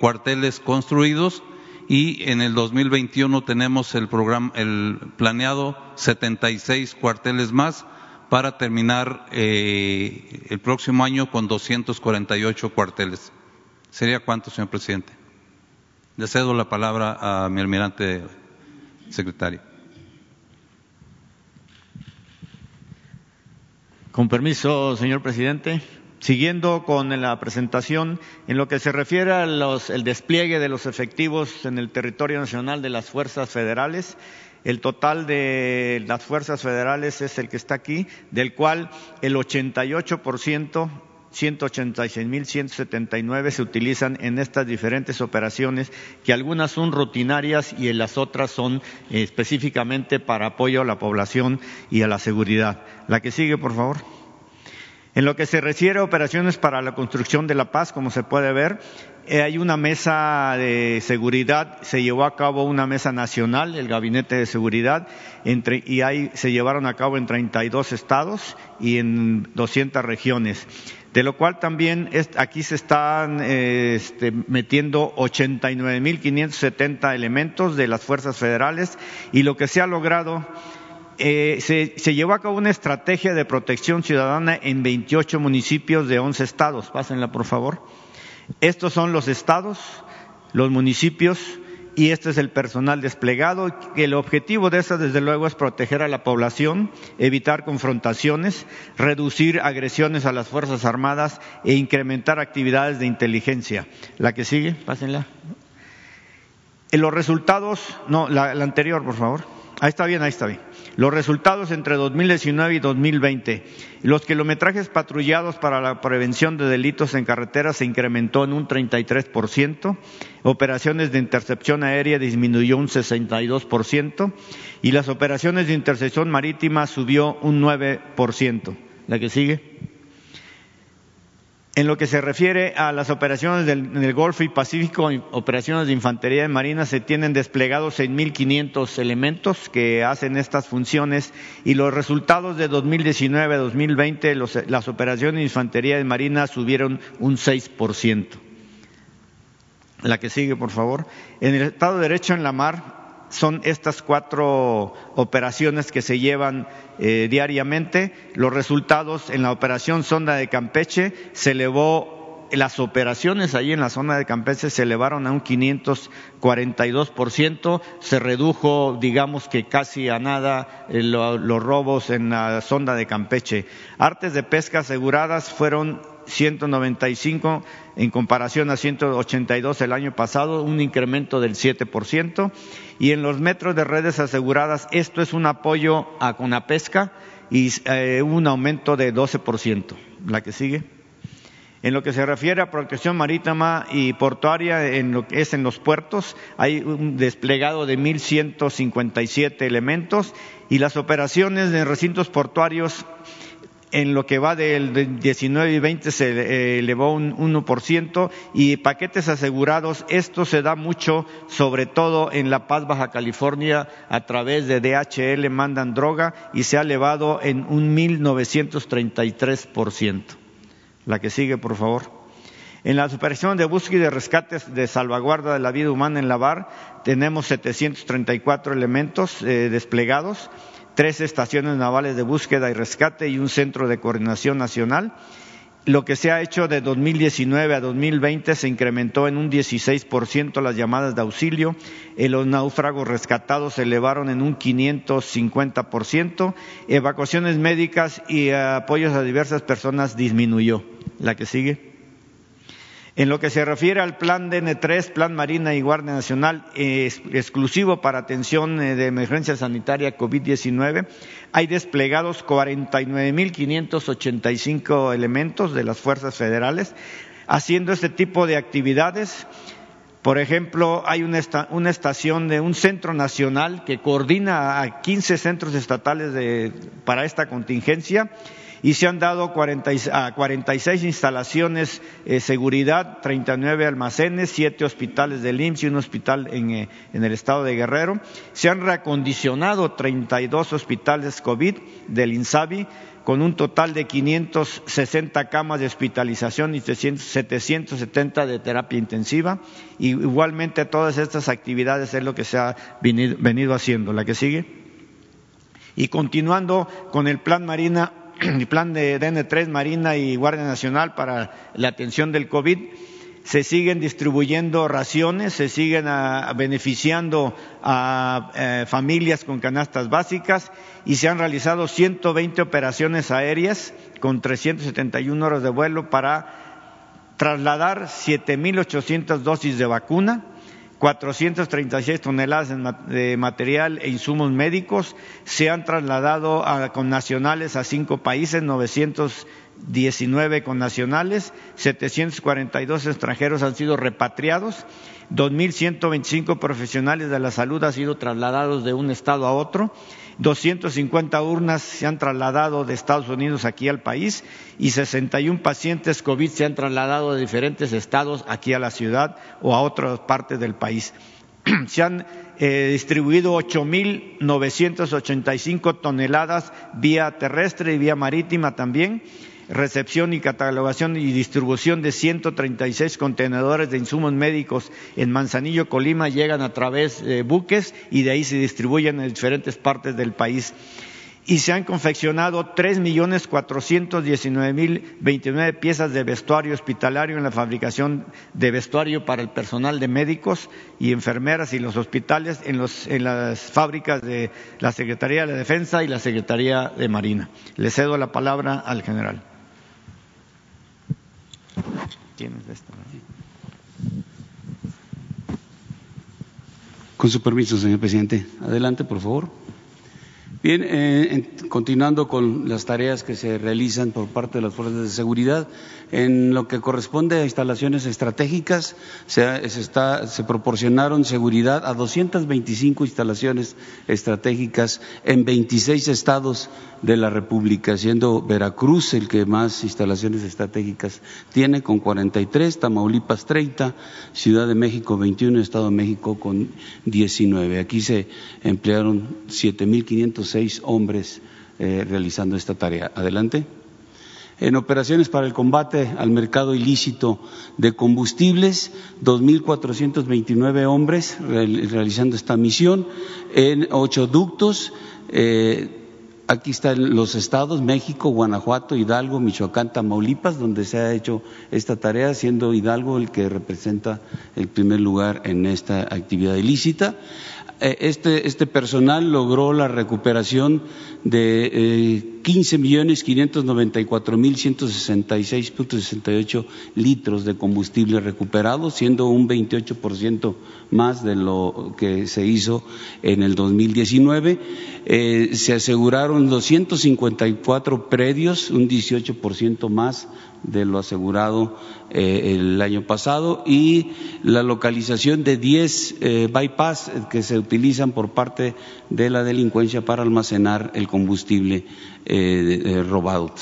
cuarteles construidos y en el 2021 tenemos el programa, el planeado 76 cuarteles más para terminar eh, el próximo año con 248 cuarteles. ¿Sería cuánto, señor presidente? Le cedo la palabra a mi almirante secretario. Con permiso, señor presidente. Siguiendo con la presentación, en lo que se refiere al despliegue de los efectivos en el territorio nacional de las fuerzas federales, el total de las fuerzas federales es el que está aquí, del cual el 88%, 186.179 se utilizan en estas diferentes operaciones, que algunas son rutinarias y en las otras son eh, específicamente para apoyo a la población y a la seguridad. La que sigue, por favor. En lo que se refiere a operaciones para la construcción de la paz, como se puede ver, eh, hay una mesa de seguridad, se llevó a cabo una mesa nacional, el Gabinete de Seguridad, y ahí se llevaron a cabo en 32 estados y en 200 regiones. De lo cual también aquí se están eh, este, metiendo 89.570 elementos de las fuerzas federales y lo que se ha logrado eh, se, llevó a cabo una estrategia de protección ciudadana en 28 municipios de 11 estados. Pásenla, por favor. Estos son los estados, los municipios y este es el personal desplegado. El objetivo de esta, desde luego, es proteger a la población, evitar confrontaciones, reducir agresiones a las Fuerzas Armadas e incrementar actividades de inteligencia. La que sigue, pásenla. En los resultados, no, la anterior, por favor. Ahí está bien, ahí está bien. Los resultados entre 2019 y 2020. Los kilometrajes patrullados para la prevención de delitos en carretera se incrementó en un 33%, operaciones de intercepción aérea disminuyó un 62% y las operaciones de intercepción marítima subió un 9%. La que sigue. En lo que se refiere a las operaciones del, Golfo y Pacífico, operaciones de infantería de marina, se tienen desplegados 6.500 elementos que hacen estas funciones y los resultados de 2019 a 2020, las operaciones de infantería de marina subieron un 6%. La que sigue, por favor. En el Estado de Derecho en la mar, son estas cuatro operaciones que se llevan eh, diariamente. Los resultados en la operación Sonda de Campeche se elevó las operaciones ahí en la zona de Campeche se elevaron a un 542%, se redujo, digamos que casi a nada, eh, los robos en la sonda de Campeche. Artes de pesca aseguradas fueron 195 en comparación a 182 el año pasado, un incremento del 7%. Y en los metros de redes aseguradas, esto es un apoyo a Conapesca y eh, un aumento de 12%. La que sigue. En lo que se refiere a protección marítima y portuaria, en lo que es en los puertos, hay un desplegado de 1.157 elementos y las operaciones en recintos portuarios en lo que va del 19 y 20 se eh, elevó un 1% y paquetes asegurados, esto se da mucho, sobre todo en La Paz, Baja California, a través de DHL mandan droga y se ha elevado en un 1933%. La que sigue, por favor. En la operación de búsqueda y de rescates de salvaguarda de la vida humana en la BAR tenemos 734 elementos eh, desplegados, tres estaciones navales de búsqueda y rescate y un centro de coordinación nacional. Lo que se ha hecho de 2019 a 2020 se incrementó en un 16% las llamadas de auxilio, los náufragos rescatados se elevaron en un 550%, evacuaciones médicas y apoyos a diversas personas disminuyó. La que sigue. En lo que se refiere al plan DN3, Plan Marina y Guardia Nacional, exclusivo para atención eh, de emergencia sanitaria COVID-19, hay desplegados 49.585 elementos de las fuerzas federales haciendo este tipo de actividades. Por ejemplo, hay una, estación de un centro nacional que coordina a 15 centros estatales para esta contingencia y se han dado a 46 instalaciones de eh, seguridad, 39 almacenes, 7 hospitales del IMSS y un hospital eh, en, el estado de Guerrero. Se han reacondicionado 32 hospitales COVID del INSABI con un total de 560 camas de hospitalización y 770 de terapia intensiva. Y igualmente todas estas actividades es lo que se ha venido haciendo. La que sigue. Y continuando con el plan Marina mi plan de DN3, Marina y Guardia Nacional para la atención del COVID, se siguen distribuyendo raciones, se siguen ah, beneficiando a eh, familias con canastas básicas y se han realizado 120 operaciones aéreas con 371 horas de vuelo para trasladar 7.800 dosis de vacuna 436 toneladas de material e insumos médicos se han trasladado con nacionales a cinco países, 919 con nacionales, 742 extranjeros han sido repatriados, 2.125 profesionales de la salud han sido trasladados de un estado a otro 250 urnas se han trasladado de Estados Unidos aquí al país y 61 pacientes COVID se han trasladado de diferentes estados aquí a la ciudad o a otras partes del país. Se han eh, distribuido 8.985 toneladas vía terrestre y vía marítima también recepción y catalogación y distribución de 136 contenedores de insumos médicos en Manzanillo, Colima, llegan a través de buques y de ahí se distribuyen en diferentes partes del país. Y se han confeccionado 3.419.029 piezas de vestuario hospitalario en la fabricación de vestuario para el personal de médicos y enfermeras y los hospitales en, en las fábricas de la Secretaría de Defensa y la Secretaría de Marina. Le cedo la palabra al general. Con su permiso, señor presidente. Adelante, por favor. Bien, eh, continuando con las tareas que se realizan por parte de las fuerzas de seguridad, en lo que corresponde a instalaciones estratégicas, se, se proporcionaron seguridad a 225 instalaciones estratégicas en 26 estados de la República, siendo Veracruz el que más instalaciones estratégicas tiene, con 43, Tamaulipas 30, Ciudad de México 21, Estado de México con 19. Aquí se emplearon 7.506 hombres eh, realizando esta tarea. Adelante. En operaciones para el combate al mercado ilícito de combustibles, 2.429 hombres realizando esta misión en ocho ductos. Eh, Aquí están los estados, México, Guanajuato, Hidalgo, Michoacán, Tamaulipas, donde se ha hecho esta tarea, siendo Hidalgo el que representa el primer lugar en esta actividad ilícita. Eh, este, este, personal logró la recuperación de eh, 15 millones 594 mil 166.68 litros de combustible recuperado, siendo un 28 por ciento más de lo que se hizo en el 2019. Eh, se aseguraron 254 predios, un 18 por ciento más de lo asegurado eh, el año pasado y la localización de 10 eh, bypass que se utilizan por parte de la delincuencia para almacenar el combustible eh, robado.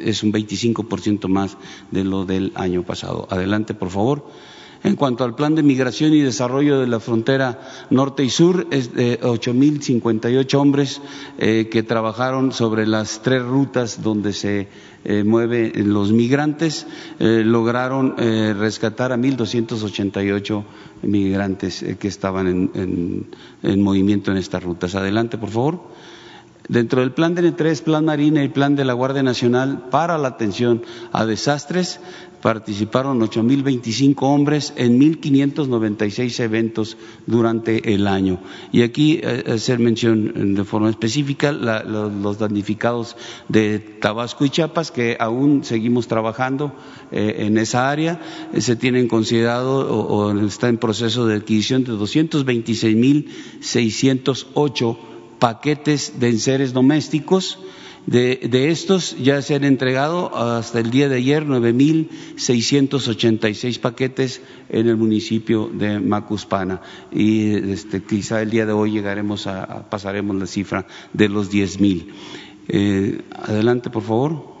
Es un 25% más de lo del año pasado. Adelante, por favor. En cuanto al plan de migración y desarrollo de la frontera norte y sur, es de 8.058 hombres eh, que trabajaron sobre las tres rutas donde se eh, mueven los migrantes, eh, lograron rescatar a 1.288 migrantes que estaban en, en movimiento en estas rutas. Adelante, por favor. Dentro del plan de N3, plan Marina y plan de la Guardia Nacional para la atención a desastres, participaron 8.025 hombres en 1.596 eventos durante el año. Y aquí eh, hacer mención de forma específica los damnificados de Tabasco y Chiapas, que aún seguimos trabajando eh, en esa área. Eh, se tienen considerado o, o está en proceso de adquisición de 226.608 paquetes de enseres domésticos. De, estos ya se han entregado hasta el día de ayer 9.686 paquetes en el municipio de Macuspana y este, quizá el día de hoy llegaremos a, pasaremos la cifra de los 10.000. Eh, adelante, por favor.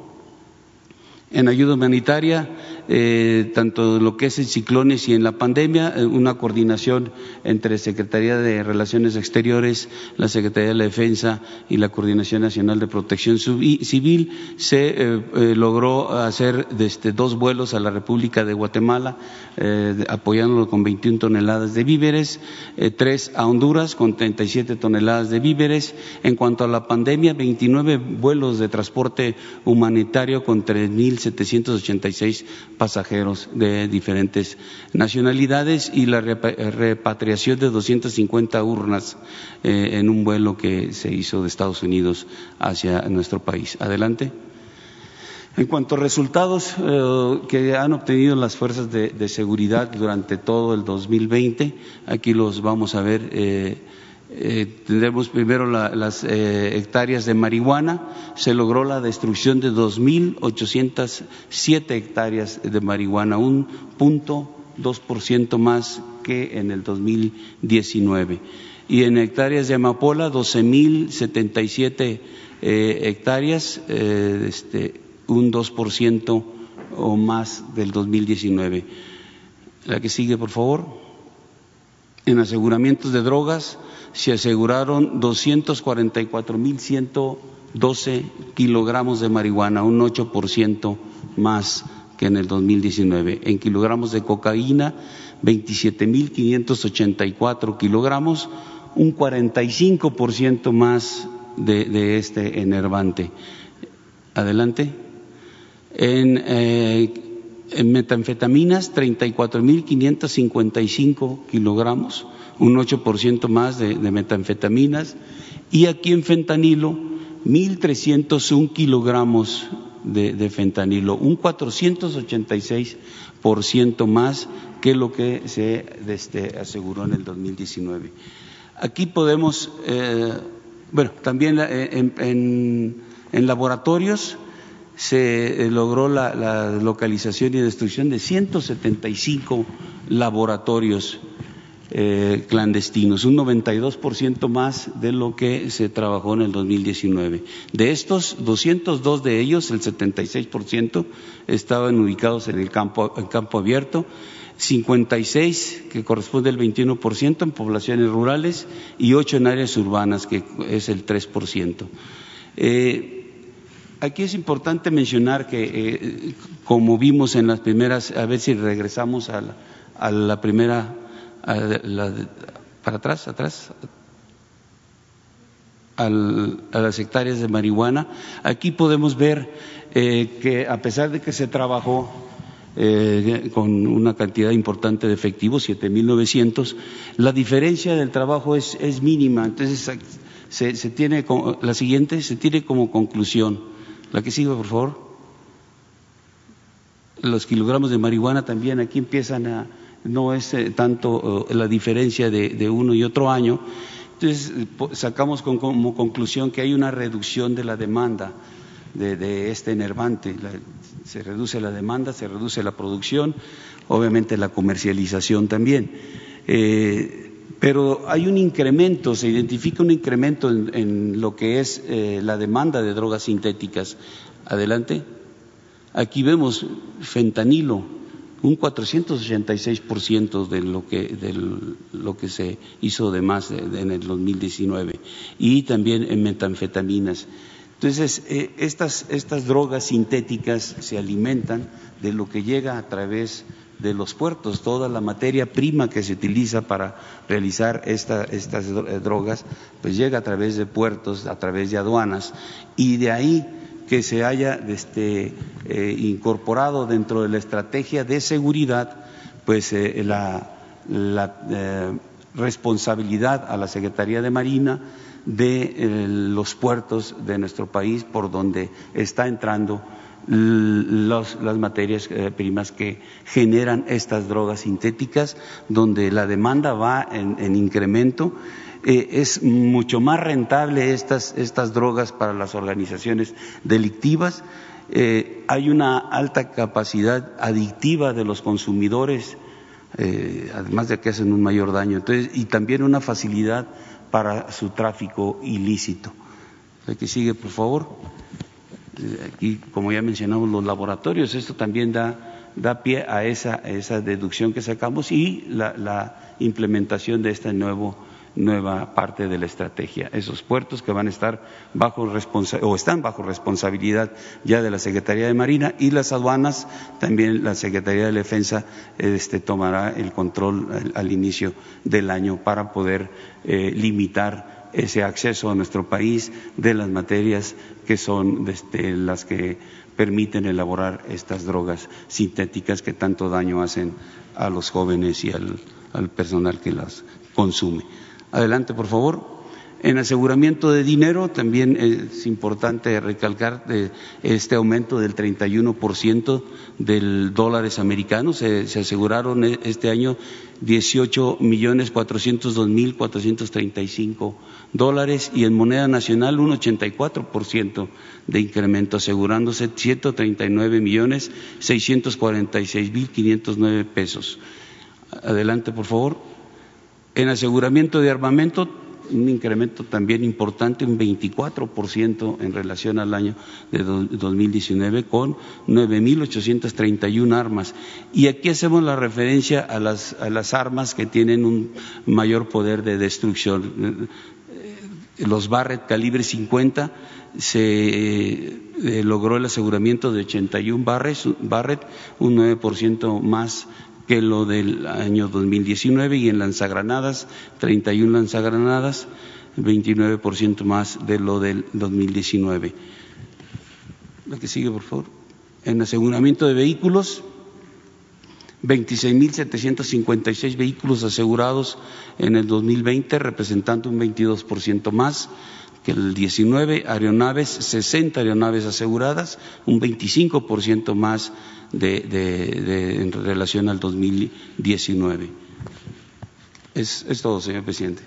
En ayuda humanitaria eh, tanto lo que es en ciclones y en la pandemia, eh, una coordinación entre Secretaría de Relaciones Exteriores, la Secretaría de la Defensa y la Coordinación Nacional de Protección Civil. Se eh, logró hacer desde dos vuelos a la República de Guatemala, apoyándolo con 21 toneladas de víveres, tres a Honduras con 37 toneladas de víveres. En cuanto a la pandemia, 29 vuelos de transporte humanitario con 3.786 pasajeros de diferentes nacionalidades y la repatriación de 250 urnas eh, en un vuelo que se hizo de Estados Unidos hacia nuestro país. Adelante. En cuanto a resultados eh, que han obtenido las fuerzas de, seguridad durante todo el 2020, aquí los vamos a ver. Eh, eh, tendremos primero las eh, hectáreas de marihuana. Se logró la destrucción de 2.807 hectáreas de marihuana, un punto dos por ciento más que en el 2019. Y en hectáreas de amapola, 12.077 eh, hectáreas, eh, este, un dos por ciento o más del 2019. La que sigue, por favor. En aseguramientos de drogas, se aseguraron 244.112 kilogramos de marihuana, un 8% más que en el 2019. En kilogramos de cocaína, 27.584 kilogramos, un 45% más de, de, este enervante. Adelante. En, eh, en metanfetaminas, 34.555 kilogramos, un 8% más de, metanfetaminas, y aquí en fentanilo, 1.301 kilogramos de, fentanilo, un 486% más que lo que se este, aseguró en el 2019. Aquí podemos, eh, bueno, también eh, en, laboratorios se eh, logró la, la, localización y destrucción de 175 laboratorios eh, clandestinos, un 92% más de lo que se trabajó en el 2019. De estos, 202 de ellos, el 76%, estaban ubicados en el campo, en campo abierto, 56, que corresponde al 21%, en poblaciones rurales y 8 en áreas urbanas, que es el 3%. Eh, Aquí es importante mencionar que, eh, como vimos en las primeras, a ver si regresamos a la, a la primera, para atrás, atrás, a las hectáreas de marihuana. Aquí podemos ver eh, que a pesar de que se trabajó eh, con una cantidad importante de efectivos, 7.900, la diferencia del trabajo es, es mínima. Entonces, se tiene, la siguiente se tiene como conclusión la que sigue, por favor. Los kilogramos de marihuana también aquí empiezan a, no es eh, tanto eh, la diferencia de, uno y otro año. Entonces sacamos como conclusión que hay una reducción de la demanda de, este enervante. se reduce la demanda, se reduce la producción, obviamente la comercialización también. Eh, pero hay un incremento, se identifica un incremento en, lo que es la demanda de drogas sintéticas. Adelante. Aquí vemos fentanilo, un 486% de lo que de lo que se hizo de más en el 2019 y también en metanfetaminas. Entonces, eh, estas, estas drogas sintéticas se alimentan de lo que llega a través de los puertos, toda la materia prima que se utiliza para realizar estas eh, drogas, pues llega a través de puertos, a través de aduanas, y de ahí que se haya este, eh, incorporado dentro de la estrategia de seguridad, pues eh, la, responsabilidad a la Secretaría de Marina de los puertos de nuestro país por donde está entrando las materias eh, primas que generan estas drogas sintéticas, donde la demanda va en, incremento. Eh, es mucho más rentable estas, estas drogas para las organizaciones delictivas. Eh, hay una alta capacidad adictiva de los consumidores, además de que hacen un mayor daño. Entonces, y también una facilidad para su tráfico ilícito. El que sigue, por favor aquí, como ya mencionamos, los laboratorios, esto también da, da pie a esa, esa, deducción que sacamos y la, implementación de esta nuevo, nueva parte de la estrategia. Esos puertos que van a estar bajo o están bajo responsabilidad ya de la Secretaría de Marina y las aduanas, también la Secretaría de Defensa este, tomará el control al, inicio del año para poder eh, limitar ese acceso a nuestro país de las materias que son este, las que permiten elaborar estas drogas sintéticas que tanto daño hacen a los jóvenes y al, personal que las consume. Adelante, por favor. En aseguramiento de dinero también es importante recalcar este aumento del 31% del dólares americanos. Se, se, aseguraron este año 18 millones 402 mil 435 dólares y en moneda nacional un 84% de incremento, asegurándose 139 millones 646 mil 509 pesos. Adelante, por favor. En aseguramiento de armamento, un incremento también importante, un 24% en relación al año de 2019, con 9.831 armas. Y aquí hacemos la referencia a las, a las armas que tienen un mayor poder de destrucción los Barrett calibre 50 se eh, logró el aseguramiento de 81 Barrett, un 9% más que lo del año 2019 y en lanzagranadas 31 lanzagranadas, 29% más de lo del 2019. La que sigue, por favor. En aseguramiento de vehículos 26.756 vehículos asegurados en el 2020, representando un 22% más que el 19, aeronaves, 60 aeronaves aseguradas, un 25% más de, en relación al 2019. Es, es todo, señor presidente.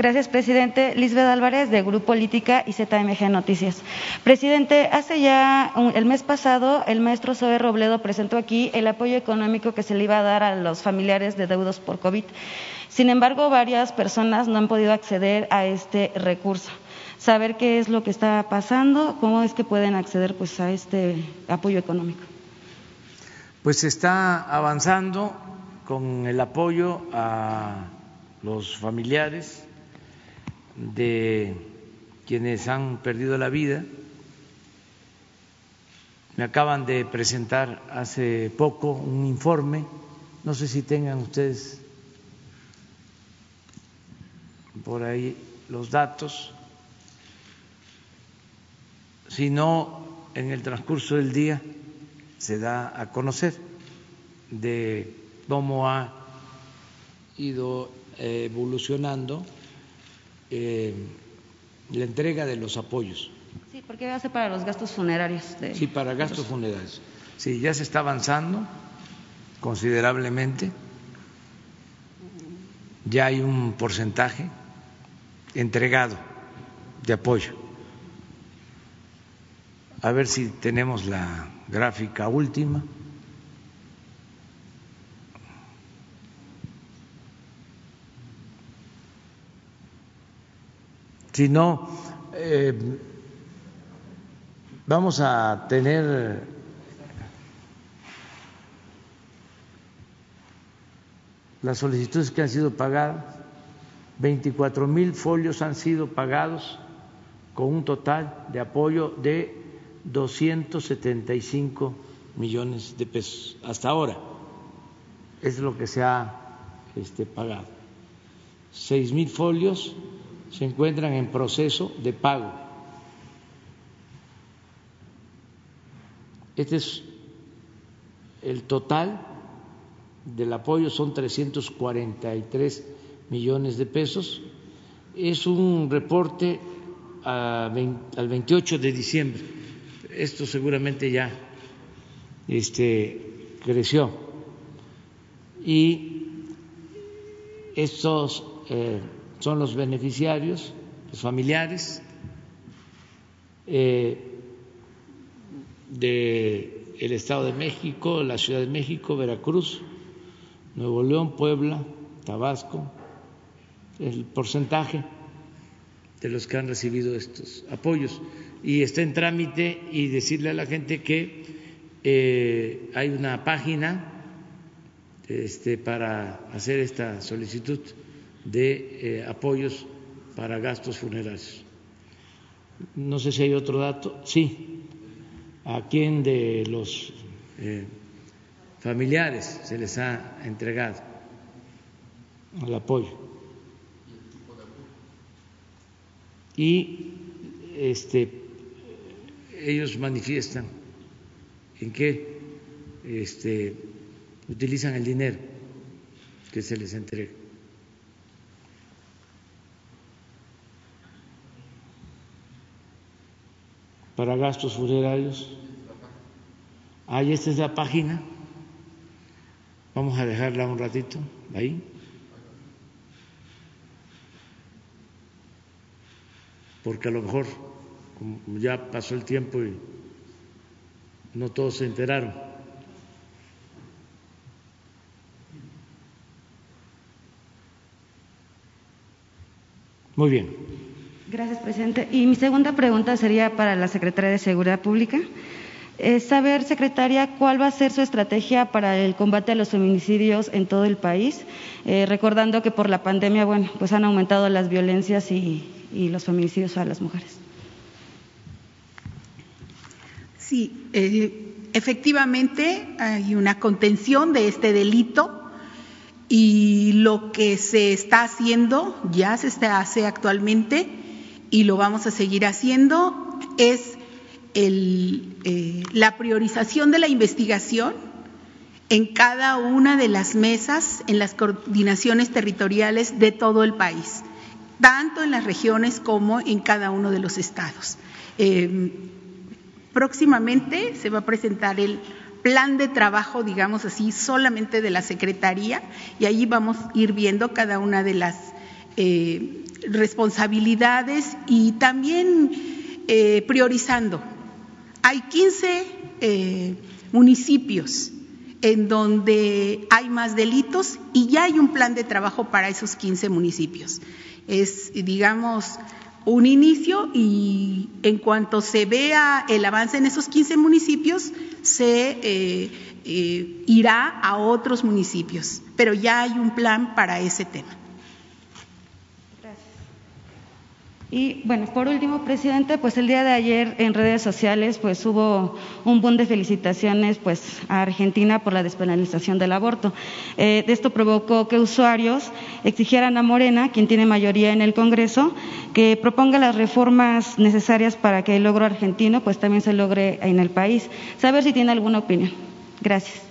Gracias, presidente. Lisbeth Álvarez, de Grupo Política y ZMG Noticias. Presidente, hace ya el mes pasado, el maestro Zoe Robledo presentó aquí el apoyo económico que se le iba a dar a los familiares de deudos por COVID. Sin embargo, varias personas no han podido acceder a este recurso. saber qué es lo que está pasando, cómo es que pueden acceder pues a este apoyo económico. Pues se está avanzando con el apoyo a los familiares de quienes han perdido la vida. Me acaban de presentar hace poco un informe, no sé si tengan ustedes por ahí los datos, si no en el transcurso del día se da a conocer de cómo ha ido evolucionando eh, la entrega de los apoyos. Sí, porque va a ser para los gastos funerarios. sí, para gastos funerarios. Sí, ya se está avanzando considerablemente. Ya hay un porcentaje entregado de apoyo. A ver si tenemos la gráfica última. Si no, eh, vamos a tener las solicitudes que han sido pagadas, 24 mil folios han sido pagados con un total de apoyo de 275 millones de pesos hasta ahora. Es lo que se ha este, pagado. Seis mil folios se encuentran en proceso de pago. Este es el total del apoyo, son 343 millones de pesos. Es un reporte al 28 de diciembre. Esto seguramente ya este, creció. Y estos eh, son los beneficiarios, los familiares eh, del Estado de México, la Ciudad de México, Veracruz, Nuevo León, Puebla, Tabasco, el porcentaje de los que han recibido estos apoyos. Y está en trámite y decirle a la gente que eh, hay una página este, para hacer esta solicitud de eh, apoyos para gastos funerarios. No sé si hay otro dato. Sí. ¿A quién de los eh, familiares se les ha entregado el apoyo? Y este, ellos manifiestan en qué este, utilizan el dinero que se les entrega. Para gastos funerarios. Ahí esta es la página. Vamos a dejarla un ratito ahí. Porque a lo mejor ya pasó el tiempo y no todos se enteraron. Muy bien. Gracias, presidente. Y mi segunda pregunta sería para la Secretaría de Seguridad Pública. Es saber, secretaria, cuál va a ser su estrategia para el combate a los feminicidios en todo el país, eh, recordando que por la pandemia, bueno, pues han aumentado las violencias y, los feminicidios a las mujeres. Sí, eh, efectivamente hay una contención de este delito y lo que se está haciendo, ya se hace actualmente, y lo vamos a seguir haciendo, es eh, la priorización de la investigación en cada una de las mesas, en las coordinaciones territoriales de todo el país, tanto en las regiones como en cada uno de los estados. Em, próximamente se va a presentar el plan de trabajo, digamos así, solamente de la Secretaría y allí vamos a ir viendo cada una de las eh, responsabilidades y también eh, priorizando. Hay 15 eh, municipios en donde hay más delitos y ya hay un plan de trabajo para esos 15 municipios. Es, digamos, un inicio y en cuanto se vea el avance en esos 15 municipios, se eh, irá a otros municipios. Pero ya hay un plan para ese tema. Y bueno, por último, presidente, pues el día de ayer en redes sociales pues hubo un boom de felicitaciones pues a Argentina por la despenalización del aborto. Eh, esto provocó que usuarios exigieran a Morena, quien tiene mayoría en el Congreso, que proponga las reformas necesarias para que el logro argentino pues también se logre en el país. Saber si tiene alguna opinión. Gracias.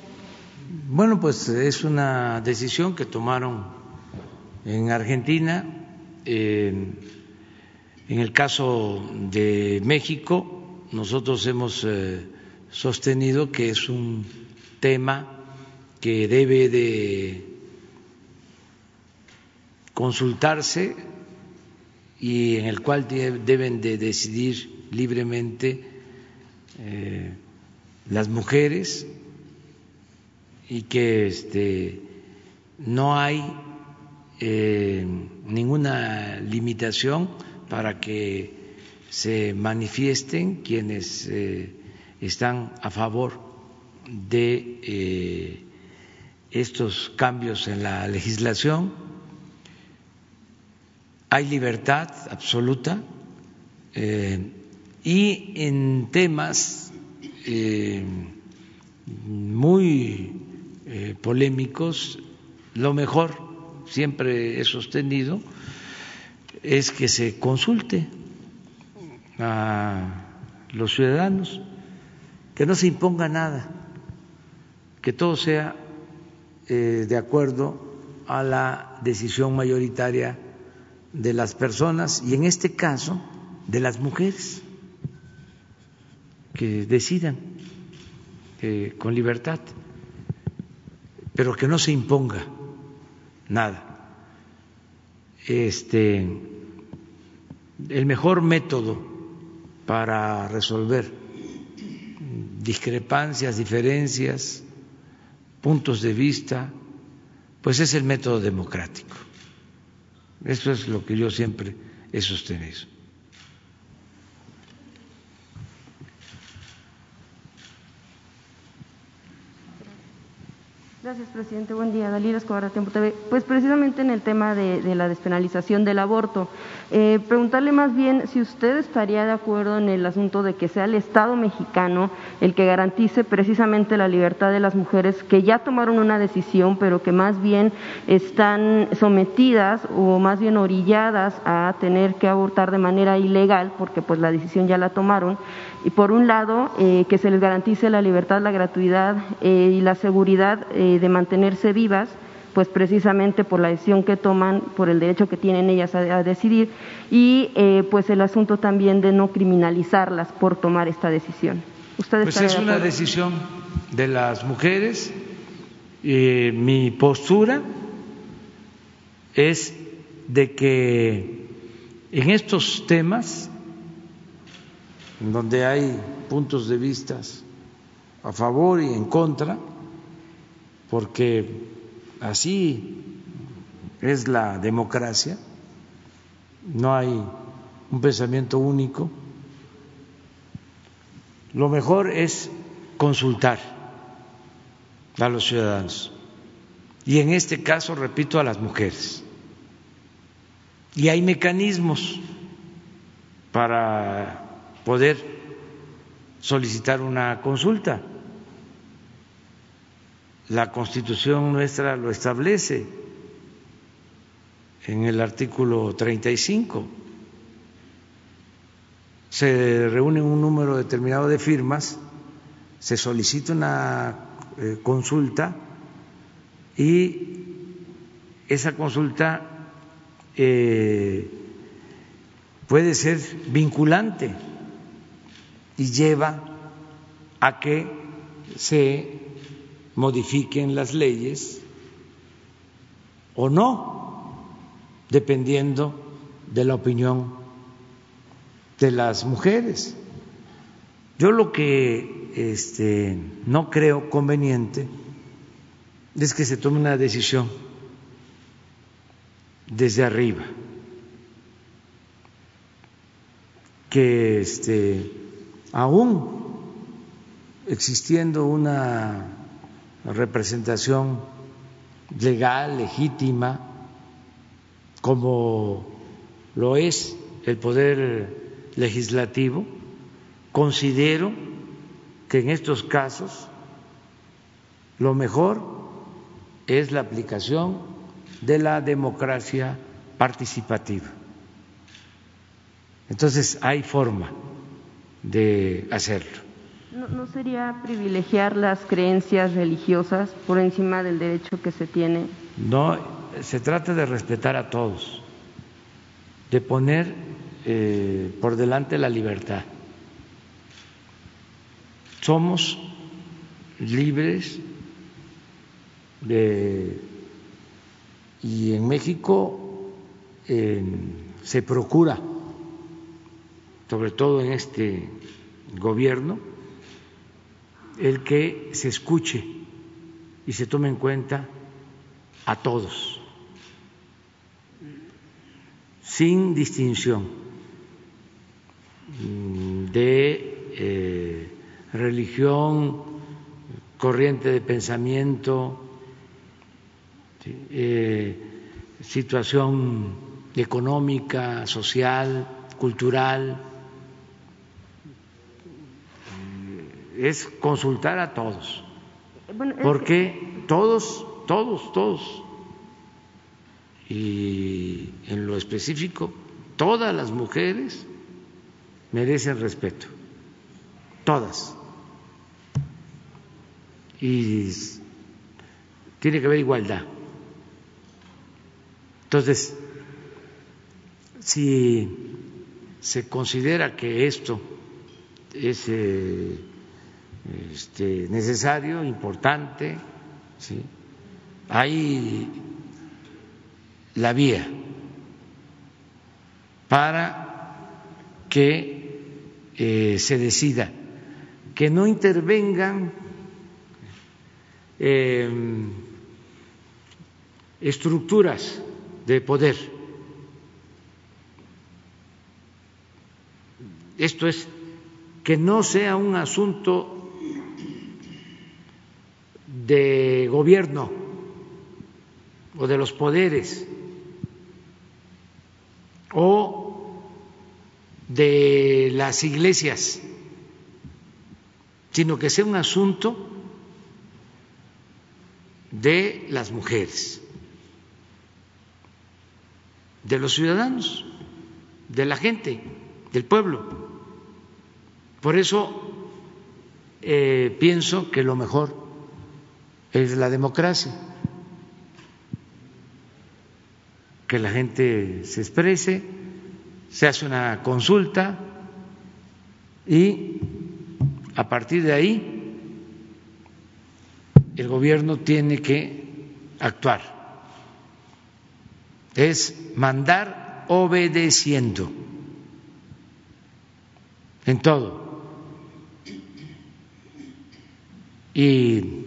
Bueno, pues es una decisión que tomaron en Argentina. En el caso de México, nosotros hemos eh, sostenido que es un tema que debe de consultarse y en el cual deben de decidir libremente eh, las mujeres y que este, no hay eh, ninguna limitación para que se manifiesten quienes eh, están a favor de eh, estos cambios en la legislación. Hay libertad absoluta eh, y en temas muy polémicos, lo mejor, siempre he sostenido, es que se consulte a los ciudadanos, que no se imponga nada, que todo sea eh, de acuerdo a la decisión mayoritaria de las personas y en este caso de las mujeres que decidan eh, con libertad, pero que no se imponga nada. Este, el mejor método para resolver discrepancias, diferencias, puntos de vista, pues es el método democrático. Eso es lo que yo siempre he sostenido. Gracias, presidente. Buen día. Dalila Escobar, Tiempo TV. Pues precisamente en el tema de, la despenalización del aborto, eh, preguntarle más bien si usted estaría de acuerdo en el asunto de que sea el Estado mexicano el que garantice precisamente la libertad de las mujeres que ya tomaron una decisión, pero que más bien están sometidas o más bien orilladas a tener que abortar de manera ilegal, porque pues la decisión ya la tomaron y por un lado eh, que se les garantice la libertad, la gratuidad eh, y la seguridad eh, de mantenerse vivas, pues precisamente por la decisión que toman, por el derecho que tienen ellas a, decidir y pues el asunto también de no criminalizarlas por tomar esta decisión. ¿Ustedes pues es una decisión de las mujeres. mi postura es de que en estos temas donde hay puntos de vista a favor y en contra, porque así es la democracia, no hay un pensamiento único. Lo mejor es consultar a los ciudadanos y en este caso, repito, a las mujeres. Y hay mecanismos para poder solicitar una consulta. La Constitución nuestra lo establece en el artículo 35. Se reúne un número determinado de firmas, se solicita una eh, consulta y esa consulta eh, puede ser vinculante y lleva a que se modifiquen las leyes o no, dependiendo de la opinión de las mujeres. Yo lo que este, no creo conveniente es que se tome una decisión desde arriba, que este, aún existiendo una representación legal, legítima, como lo es el Poder Legislativo, considero que en estos casos lo mejor es la aplicación de la democracia participativa. Entonces hay forma de hacerlo. ¿No, sería privilegiar las creencias religiosas por encima del derecho que se tiene? No, se trata de respetar a todos, de poner eh, por delante la libertad. Somos libres de, y en México se procura, sobre todo en este gobierno, el que se escuche y se tome en cuenta a todos, sin distinción de eh, religión, corriente de pensamiento, eh, situación económica, social, cultural, es consultar a todos, porque todos, todos, todos, y en lo específico, todas las mujeres merecen respeto, todas. Y tiene que haber igualdad. Entonces, si se considera que esto es eh, este, necesario, importante, ¿sí? hay la vía para que eh, se decida que no intervengan em, estructuras de poder. Esto es que no sea un asunto de gobierno o de los poderes o de las iglesias, sino que sea un asunto de las mujeres, de los ciudadanos, de la gente, del pueblo. Por eso eh, pienso que lo mejor es la democracia, que la gente se exprese, se hace una consulta y a partir de ahí el gobierno tiene que actuar. Es mandar obedeciendo en todo. Y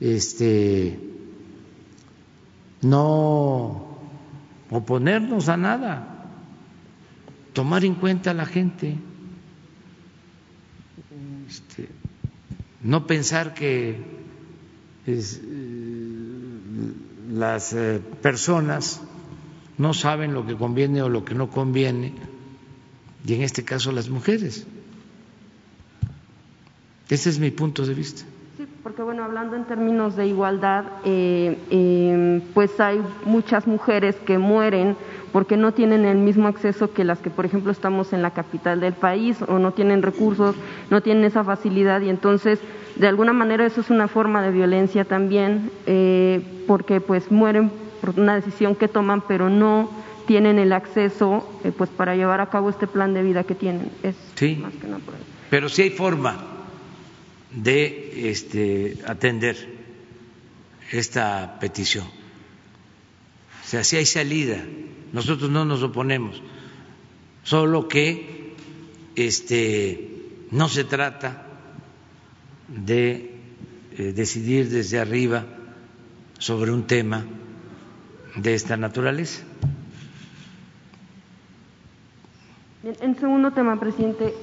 este, no oponernos a nada, tomar en cuenta a la gente, este, no pensar que eh, las eh, personas no saben lo que conviene o lo que no conviene, y en este caso las mujeres. Ese es mi punto de vista porque bueno, hablando en términos de igualdad, eh, eh, pues hay muchas mujeres que mueren porque no tienen el mismo acceso que las que, por ejemplo, estamos en la capital del país o no tienen recursos, no tienen esa facilidad. Y entonces, de alguna manera, eso es una forma de violencia también, eh, porque pues mueren por una decisión que toman, pero no tienen el acceso pues para llevar a cabo este plan de vida que tienen. Es sí, más que nada por pero sí hay forma de este, atender esta petición. O sea, si hay salida, nosotros no nos oponemos, solo que este, no se trata de eh, decidir desde arriba sobre un tema de esta naturaleza. En segundo tema, presidente,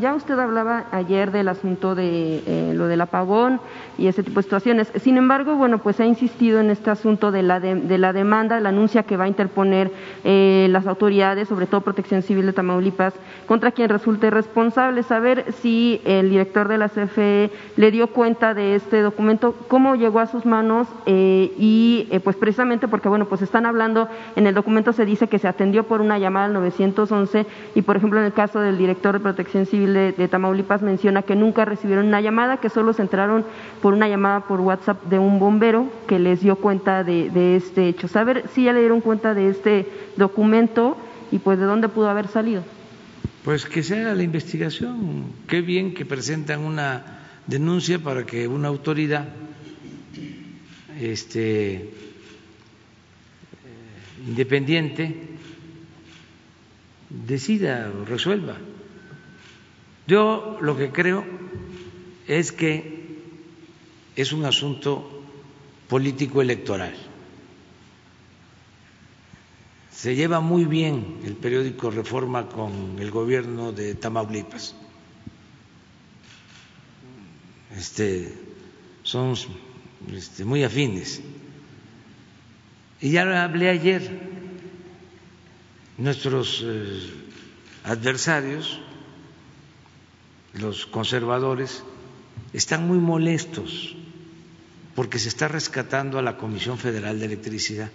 ya usted hablaba ayer del asunto de eh, lo del apagón y ese tipo de situaciones. Sin embargo, bueno, pues ha insistido en este asunto de la, de, la demanda, la anuncia que va a interponer eh, las autoridades, sobre todo Protección Civil de Tamaulipas, contra quien resulte responsable. Saber si el director de la CFE le dio cuenta de este documento, cómo llegó a sus manos eh, y, pues precisamente porque, bueno, pues están hablando, en el documento se dice que se atendió por una llamada al 911 y, por ejemplo, en el caso del director de Protección Civil de, Tamaulipas menciona que nunca recibieron una llamada, que solo se enteraron por una llamada por WhatsApp de un bombero que les dio cuenta de, este hecho. Saber si ya le dieron cuenta de este documento y pues de dónde pudo haber salido. Pues que se haga la investigación. Qué bien que presentan una denuncia para que una autoridad este, eh, independiente decida o resuelva. Yo lo que creo es que es un asunto político electoral. Se lleva muy bien el periódico Reforma con el gobierno de Tamaulipas. Este, son este, muy afines. Y ya lo hablé ayer nuestros eh, adversarios, los conservadores, están muy molestos porque se está rescatando a la Comisión Federal de Electricidad,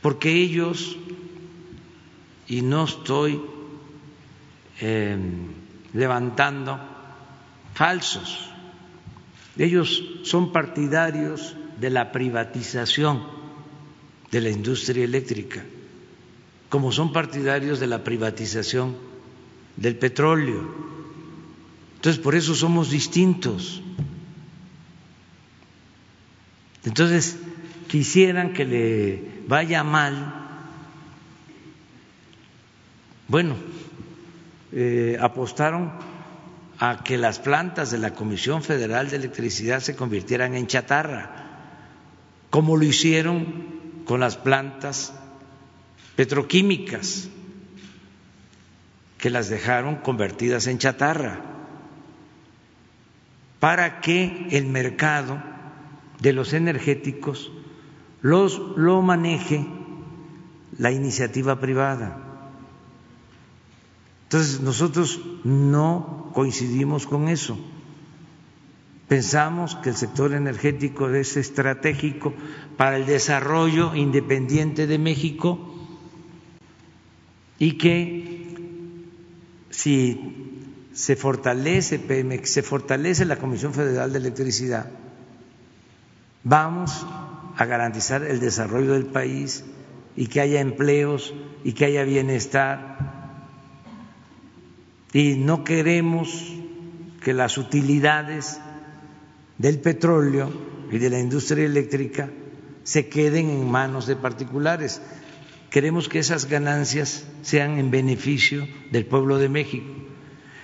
porque ellos, y no estoy em, levantando falsos, ellos son partidarios de la privatización de la industria eléctrica como son partidarios de la privatización del petróleo. Entonces, por eso somos distintos. Entonces, quisieran que le vaya mal. Bueno, eh, apostaron a que las plantas de la Comisión Federal de Electricidad se convirtieran en chatarra, como lo hicieron con las plantas petroquímicas que las dejaron convertidas en chatarra para que el mercado de los energéticos los, lo maneje la iniciativa privada. Entonces nosotros no coincidimos con eso. Pensamos que el sector energético es estratégico para el desarrollo independiente de México y que si se fortalece Pemex, se fortalece la Comisión Federal de Electricidad, vamos a garantizar el desarrollo del país y que haya empleos y que haya bienestar. Y no queremos que las utilidades del petróleo y de la industria eléctrica se queden en manos de particulares queremos que esas ganancias sean en beneficio del pueblo de México.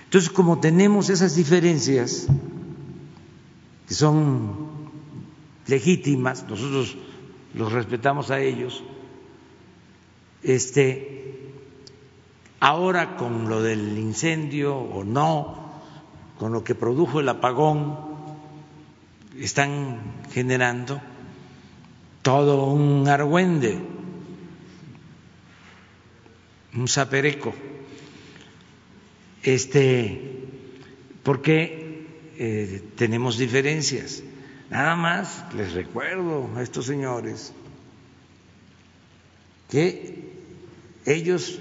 Entonces, como tenemos esas diferencias que son legítimas, nosotros los respetamos a ellos, este, ahora con lo del incendio o no, con lo que produjo el apagón, están generando todo un argüende un sapereco, este, porque eh, tenemos diferencias. Nada más les recuerdo a estos señores que ellos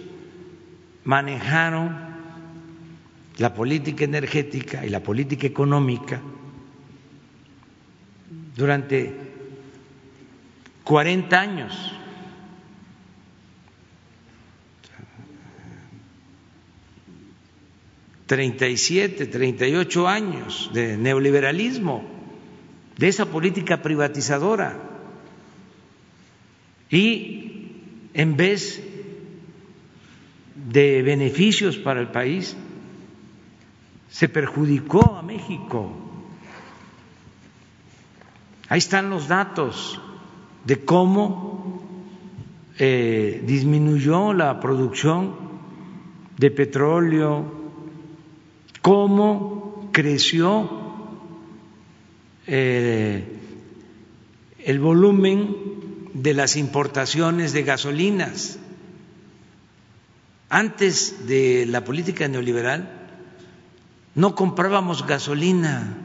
manejaron la política energética y la política económica durante 40 años. 37, 38 años de neoliberalismo, de esa política privatizadora. Y en vez de beneficios para el país, se perjudicó a México. Ahí están los datos de cómo eh, disminuyó la producción de petróleo, cómo creció eh, el volumen de las importaciones de gasolinas. Antes de la política neoliberal no comprábamos gasolina.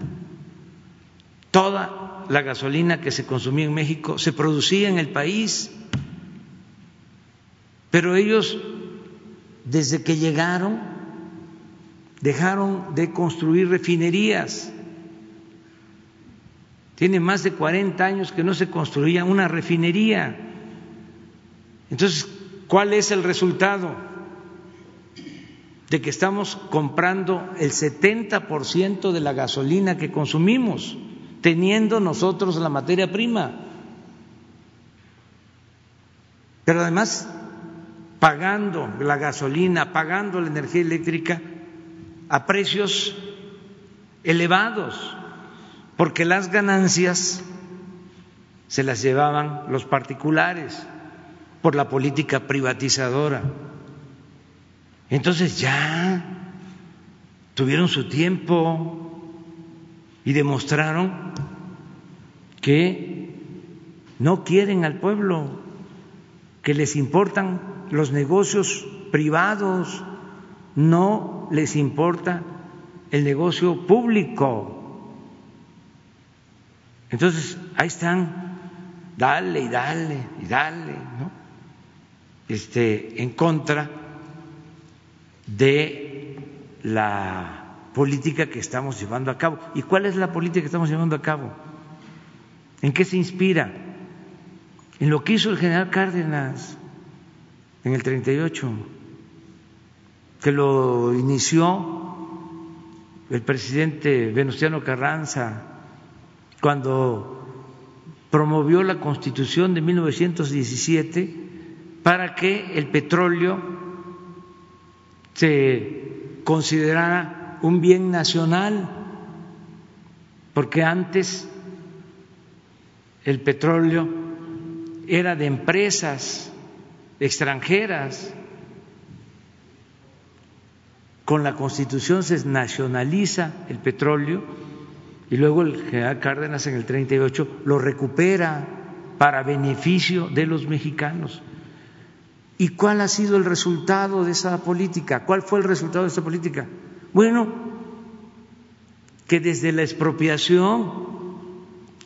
Toda la gasolina que se consumía en México se producía en el país. Pero ellos, desde que llegaron, dejaron de construir refinerías. Tiene más de 40 años que no se construía una refinería. Entonces, ¿cuál es el resultado? De que estamos comprando el 70% de la gasolina que consumimos, teniendo nosotros la materia prima. Pero además, pagando la gasolina, pagando la energía eléctrica a precios elevados porque las ganancias se las llevaban los particulares por la política privatizadora. Entonces ya tuvieron su tiempo y demostraron que no quieren al pueblo, que les importan los negocios privados, no les importa el negocio público. Entonces, ahí están, dale y dale y dale, ¿no? Este, en contra de la política que estamos llevando a cabo. ¿Y cuál es la política que estamos llevando a cabo? ¿En qué se inspira? En lo que hizo el general Cárdenas en el 38, que lo inició el presidente Venustiano Carranza cuando promovió la Constitución de 1917 para que el petróleo se considerara un bien nacional, porque antes el petróleo era de empresas extranjeras. Con la Constitución se nacionaliza el petróleo y luego el general Cárdenas en el 38 lo recupera para beneficio de los mexicanos. ¿Y cuál ha sido el resultado de esa política? ¿Cuál fue el resultado de esa política? Bueno, que desde la expropiación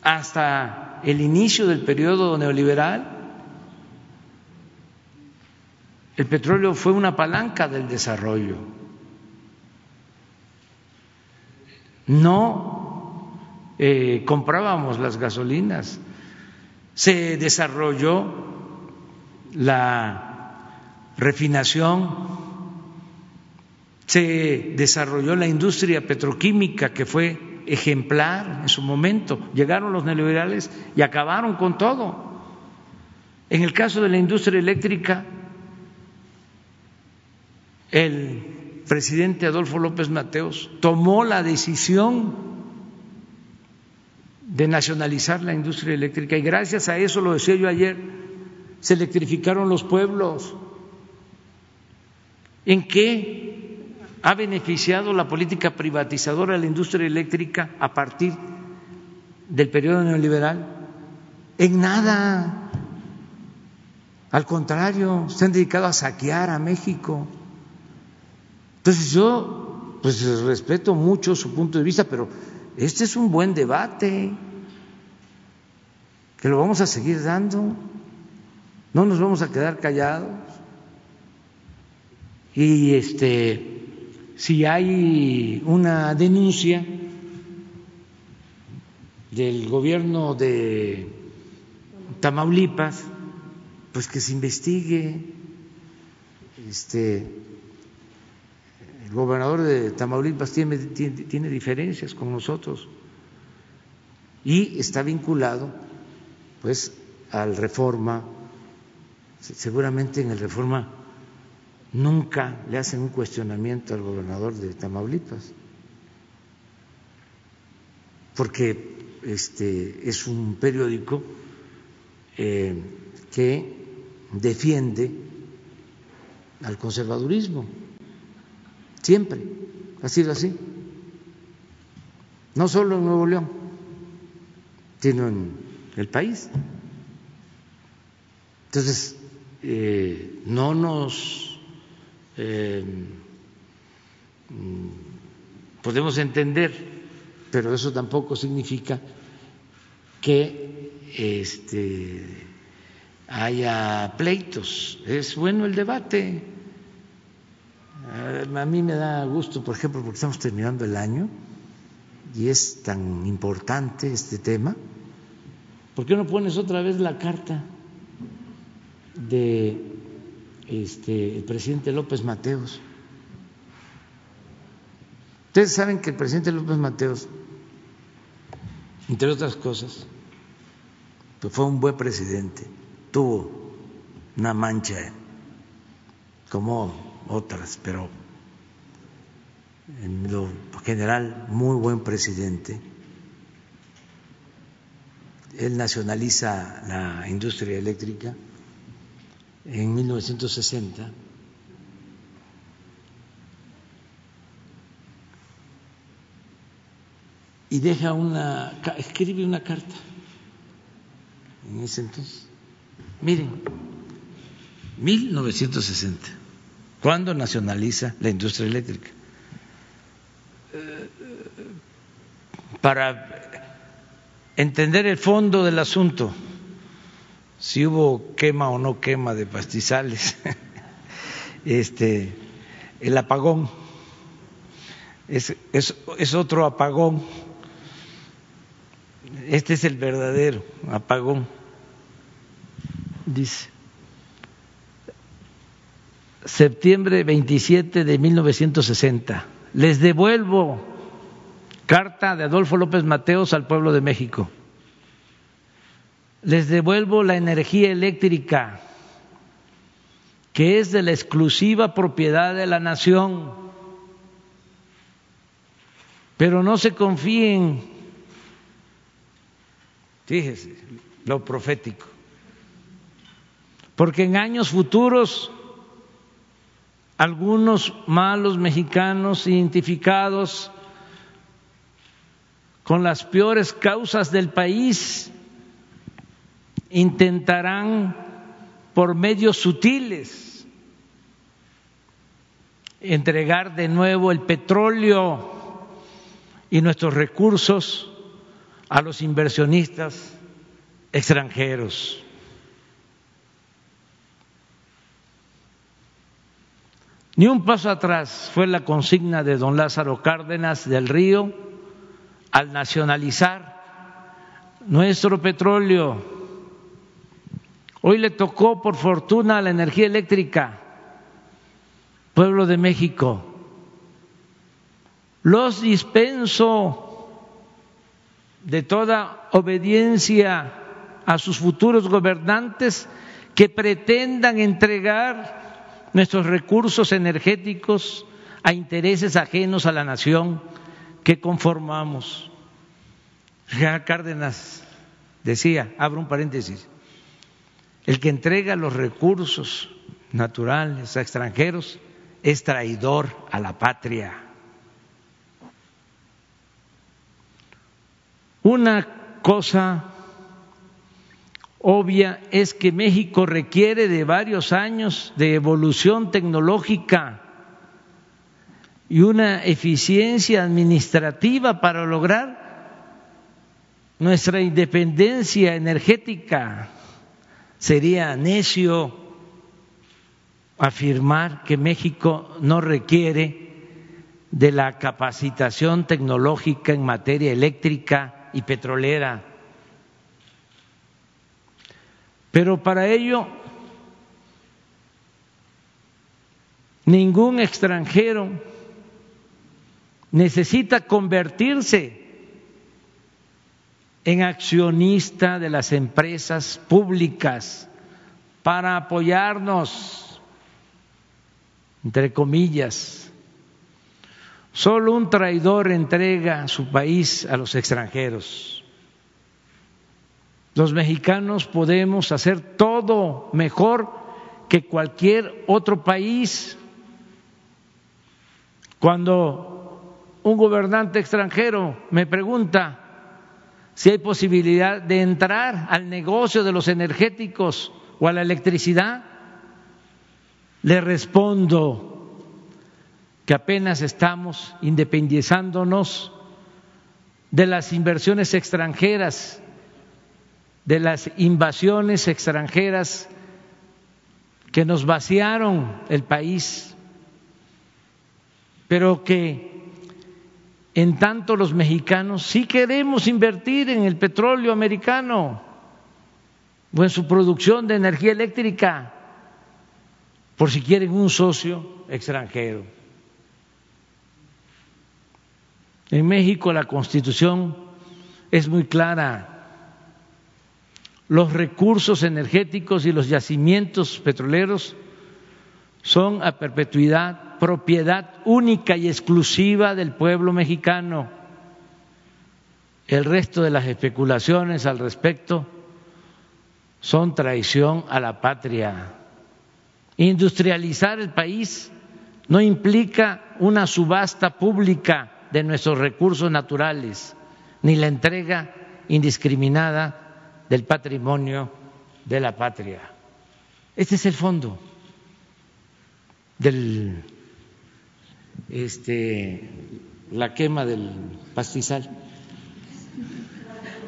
hasta el inicio del periodo neoliberal, el petróleo fue una palanca del desarrollo. No eh, comprábamos las gasolinas, se desarrolló la refinación, se desarrolló la industria petroquímica que fue ejemplar en su momento. Llegaron los neoliberales y acabaron con todo. En el caso de la industria eléctrica, el presidente Adolfo López Mateos tomó la decisión de nacionalizar la industria eléctrica y gracias a eso, lo decía yo ayer, se electrificaron los pueblos. ¿En qué ha beneficiado la política privatizadora de la industria eléctrica a partir del periodo neoliberal? En nada. Al contrario, se han dedicado a saquear a México. Entonces yo pues respeto mucho su punto de vista, pero este es un buen debate que lo vamos a seguir dando, no nos vamos a quedar callados. Y este si hay una denuncia del gobierno de Tamaulipas, pues que se investigue. Este el gobernador de Tamaulipas tiene, tiene, diferencias con nosotros y está vinculado pues al reforma, seguramente en el reforma nunca le hacen un cuestionamiento al gobernador de Tamaulipas, porque este es un periódico eh, que defiende al conservadurismo Siempre ha sido así. No solo en Nuevo León, sino en el país. Entonces, eh, no nos eh, podemos entender, pero eso tampoco significa que este, haya pleitos. Es bueno el debate. A mí me da gusto, por ejemplo, porque estamos terminando el año y es tan importante este tema. ¿Por qué no pones otra vez la carta de este, el presidente López Mateos? Ustedes saben que el presidente López Mateos, entre otras cosas, pues fue un buen presidente, tuvo una mancha como otras, pero en lo general muy buen presidente. Él nacionaliza la industria eléctrica en 1960 y deja una, escribe una carta en ese entonces. Miren, 1960, ¿cuándo nacionaliza la industria eléctrica? Para entender el fondo del asunto, si hubo quema o no quema de pastizales, este, el apagón es, es, es otro apagón este es el verdadero apagón, dice. Septiembre 27 de 1960. Les devuelvo carta de Adolfo López Mateos al pueblo de México. Les devuelvo la energía eléctrica que es de la exclusiva propiedad de la nación. Pero no se confíen Fíjese lo profético. Porque en años futuros algunos malos mexicanos identificados con las peores causas del país intentarán por medios sutiles entregar de nuevo el petróleo y nuestros recursos a los inversionistas extranjeros. Ni un paso atrás fue la consigna de don Lázaro Cárdenas del Río al nacionalizar nuestro petróleo. Hoy le tocó, por fortuna, la energía eléctrica, pueblo de México. Los dispenso de toda obediencia a sus futuros gobernantes que pretendan entregar nuestros recursos energéticos a intereses ajenos a la nación que conformamos. Cárdenas decía, abro un paréntesis, el que entrega los recursos naturales a extranjeros es traidor a la patria. Una cosa obvia es que México requiere de varios años de evolución tecnológica y una eficiencia administrativa para lograr nuestra independencia energética. Sería necio afirmar que México no requiere de la capacitación tecnológica en materia eléctrica y petrolera. Pero para ello ningún extranjero necesita convertirse en accionista de las empresas públicas para apoyarnos, entre comillas, Solo un traidor entrega su país a los extranjeros. Los mexicanos podemos hacer todo mejor que cualquier otro país. Cuando un gobernante extranjero me pregunta si hay posibilidad de entrar al negocio de los energéticos o a la electricidad, le respondo que apenas estamos independizándonos de las inversiones extranjeras, de las invasiones extranjeras que nos vaciaron el país, pero que en tanto los mexicanos sí queremos invertir en el petróleo americano o en su producción de energía eléctrica, por si quieren un socio extranjero. En México la constitución es muy clara. Los recursos energéticos y los yacimientos petroleros son a perpetuidad propiedad única y exclusiva del pueblo mexicano. El resto de las especulaciones al respecto son traición a la patria. Industrializar el país no implica una subasta pública de nuestros recursos naturales, ni la entrega indiscriminada del patrimonio de la patria. Este es el fondo del este la quema del pastizal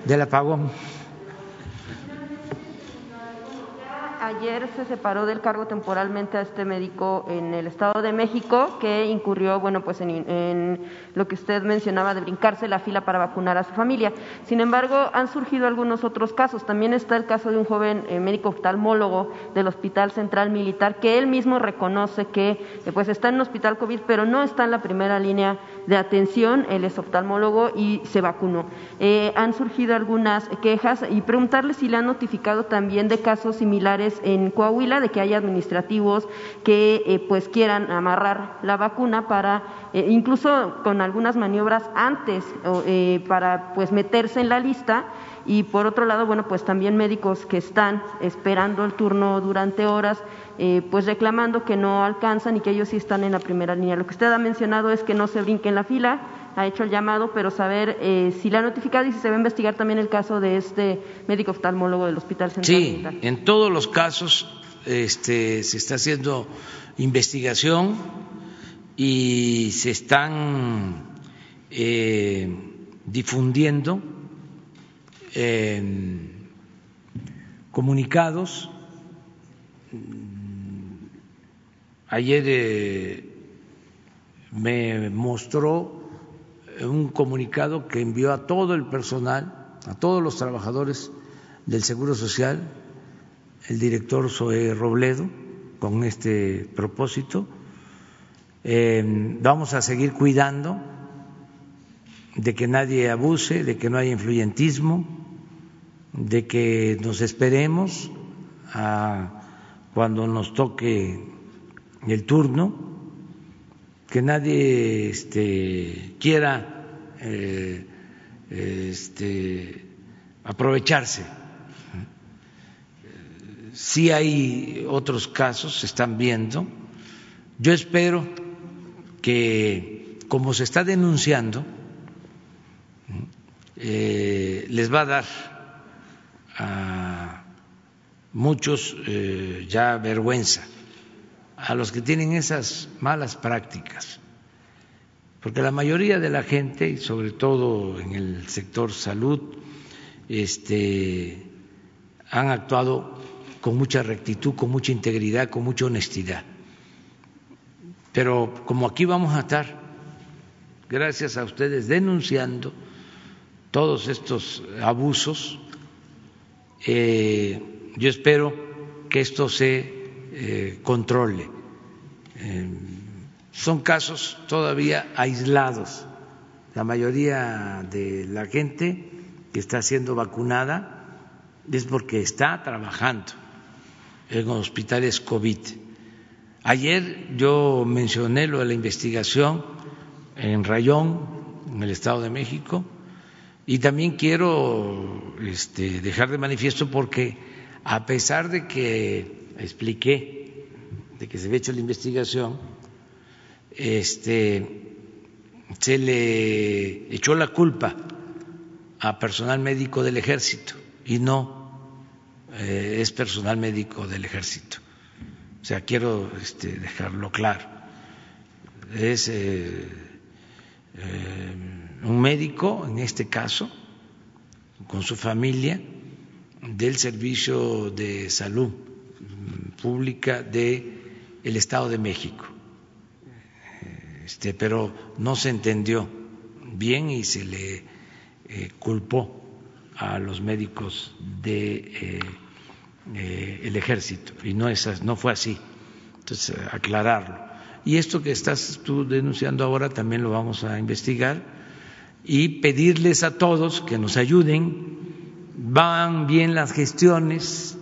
del apagón. Ayer se separó del cargo temporalmente a este médico en el Estado de México que incurrió, bueno, pues en, lo que usted mencionaba de brincarse la fila para vacunar a su familia. Sin embargo, han surgido algunos otros casos. También está el caso de un joven eh, médico oftalmólogo del Hospital Central Militar que él mismo reconoce que eh, pues está en un hospital COVID, pero no está en la primera línea de atención. Él es oftalmólogo y se vacunó. Eh, han surgido algunas quejas y preguntarle si le han notificado también de casos similares en Coahuila de que hay administrativos que eh, pues quieran amarrar la vacuna para eh, incluso con algunas maniobras antes para pues meterse en la lista y por otro lado bueno pues también médicos que están esperando el turno durante horas pues reclamando que no alcanzan y que ellos sí están en la primera línea. Lo que usted ha mencionado es que no se brinque en la fila, ha hecho el llamado, pero saber si le ha notificado y si se va a investigar también el caso de este médico oftalmólogo del Hospital Central. Sí, en todos los casos este, se está haciendo investigación y se están eh, difundiendo comunicados. Ayer eh, me mostró un comunicado que envió a todo el personal, a todos los trabajadores del Seguro Social, el director Zoé Robledo, con este propósito. Eh, vamos a seguir cuidando de que nadie abuse, de que no haya influyentismo, de que nos esperemos a cuando nos toque el turno que nadie este, quiera eh, este, aprovecharse. Si hay otros casos, se están viendo. Yo espero que, como se está denunciando, eh, les va a dar a muchos eh, ya vergüenza a los que tienen esas malas prácticas, porque la mayoría de la gente, sobre todo en el sector salud, este, han actuado con mucha rectitud, con mucha integridad, con mucha honestidad. Pero como aquí vamos a estar, gracias a ustedes, denunciando todos estos abusos, eh, yo espero que esto se eh, controle. Eh, son casos todavía aislados. La mayoría de la gente que está siendo vacunada es porque está trabajando en hospitales COVID. Ayer yo mencioné lo de la investigación en Rayón, en el Estado de México, y también quiero este, dejar de manifiesto porque a pesar de que expliqué de que se había hecho la investigación, este, se le echó la culpa a personal médico del ejército y no eh, es personal médico del ejército. O sea, quiero este, dejarlo claro. Es eh, eh, un médico, en este caso, con su familia, del Servicio de Salud Pública del el Estado de México. Este, pero no se entendió bien y se le eh, culpó a los médicos de, eh, ejército y no, es, no fue así. Entonces, aclararlo. Y esto que estás tú denunciando ahora también lo vamos a investigar y pedirles a todos que nos ayuden. Van bien las gestiones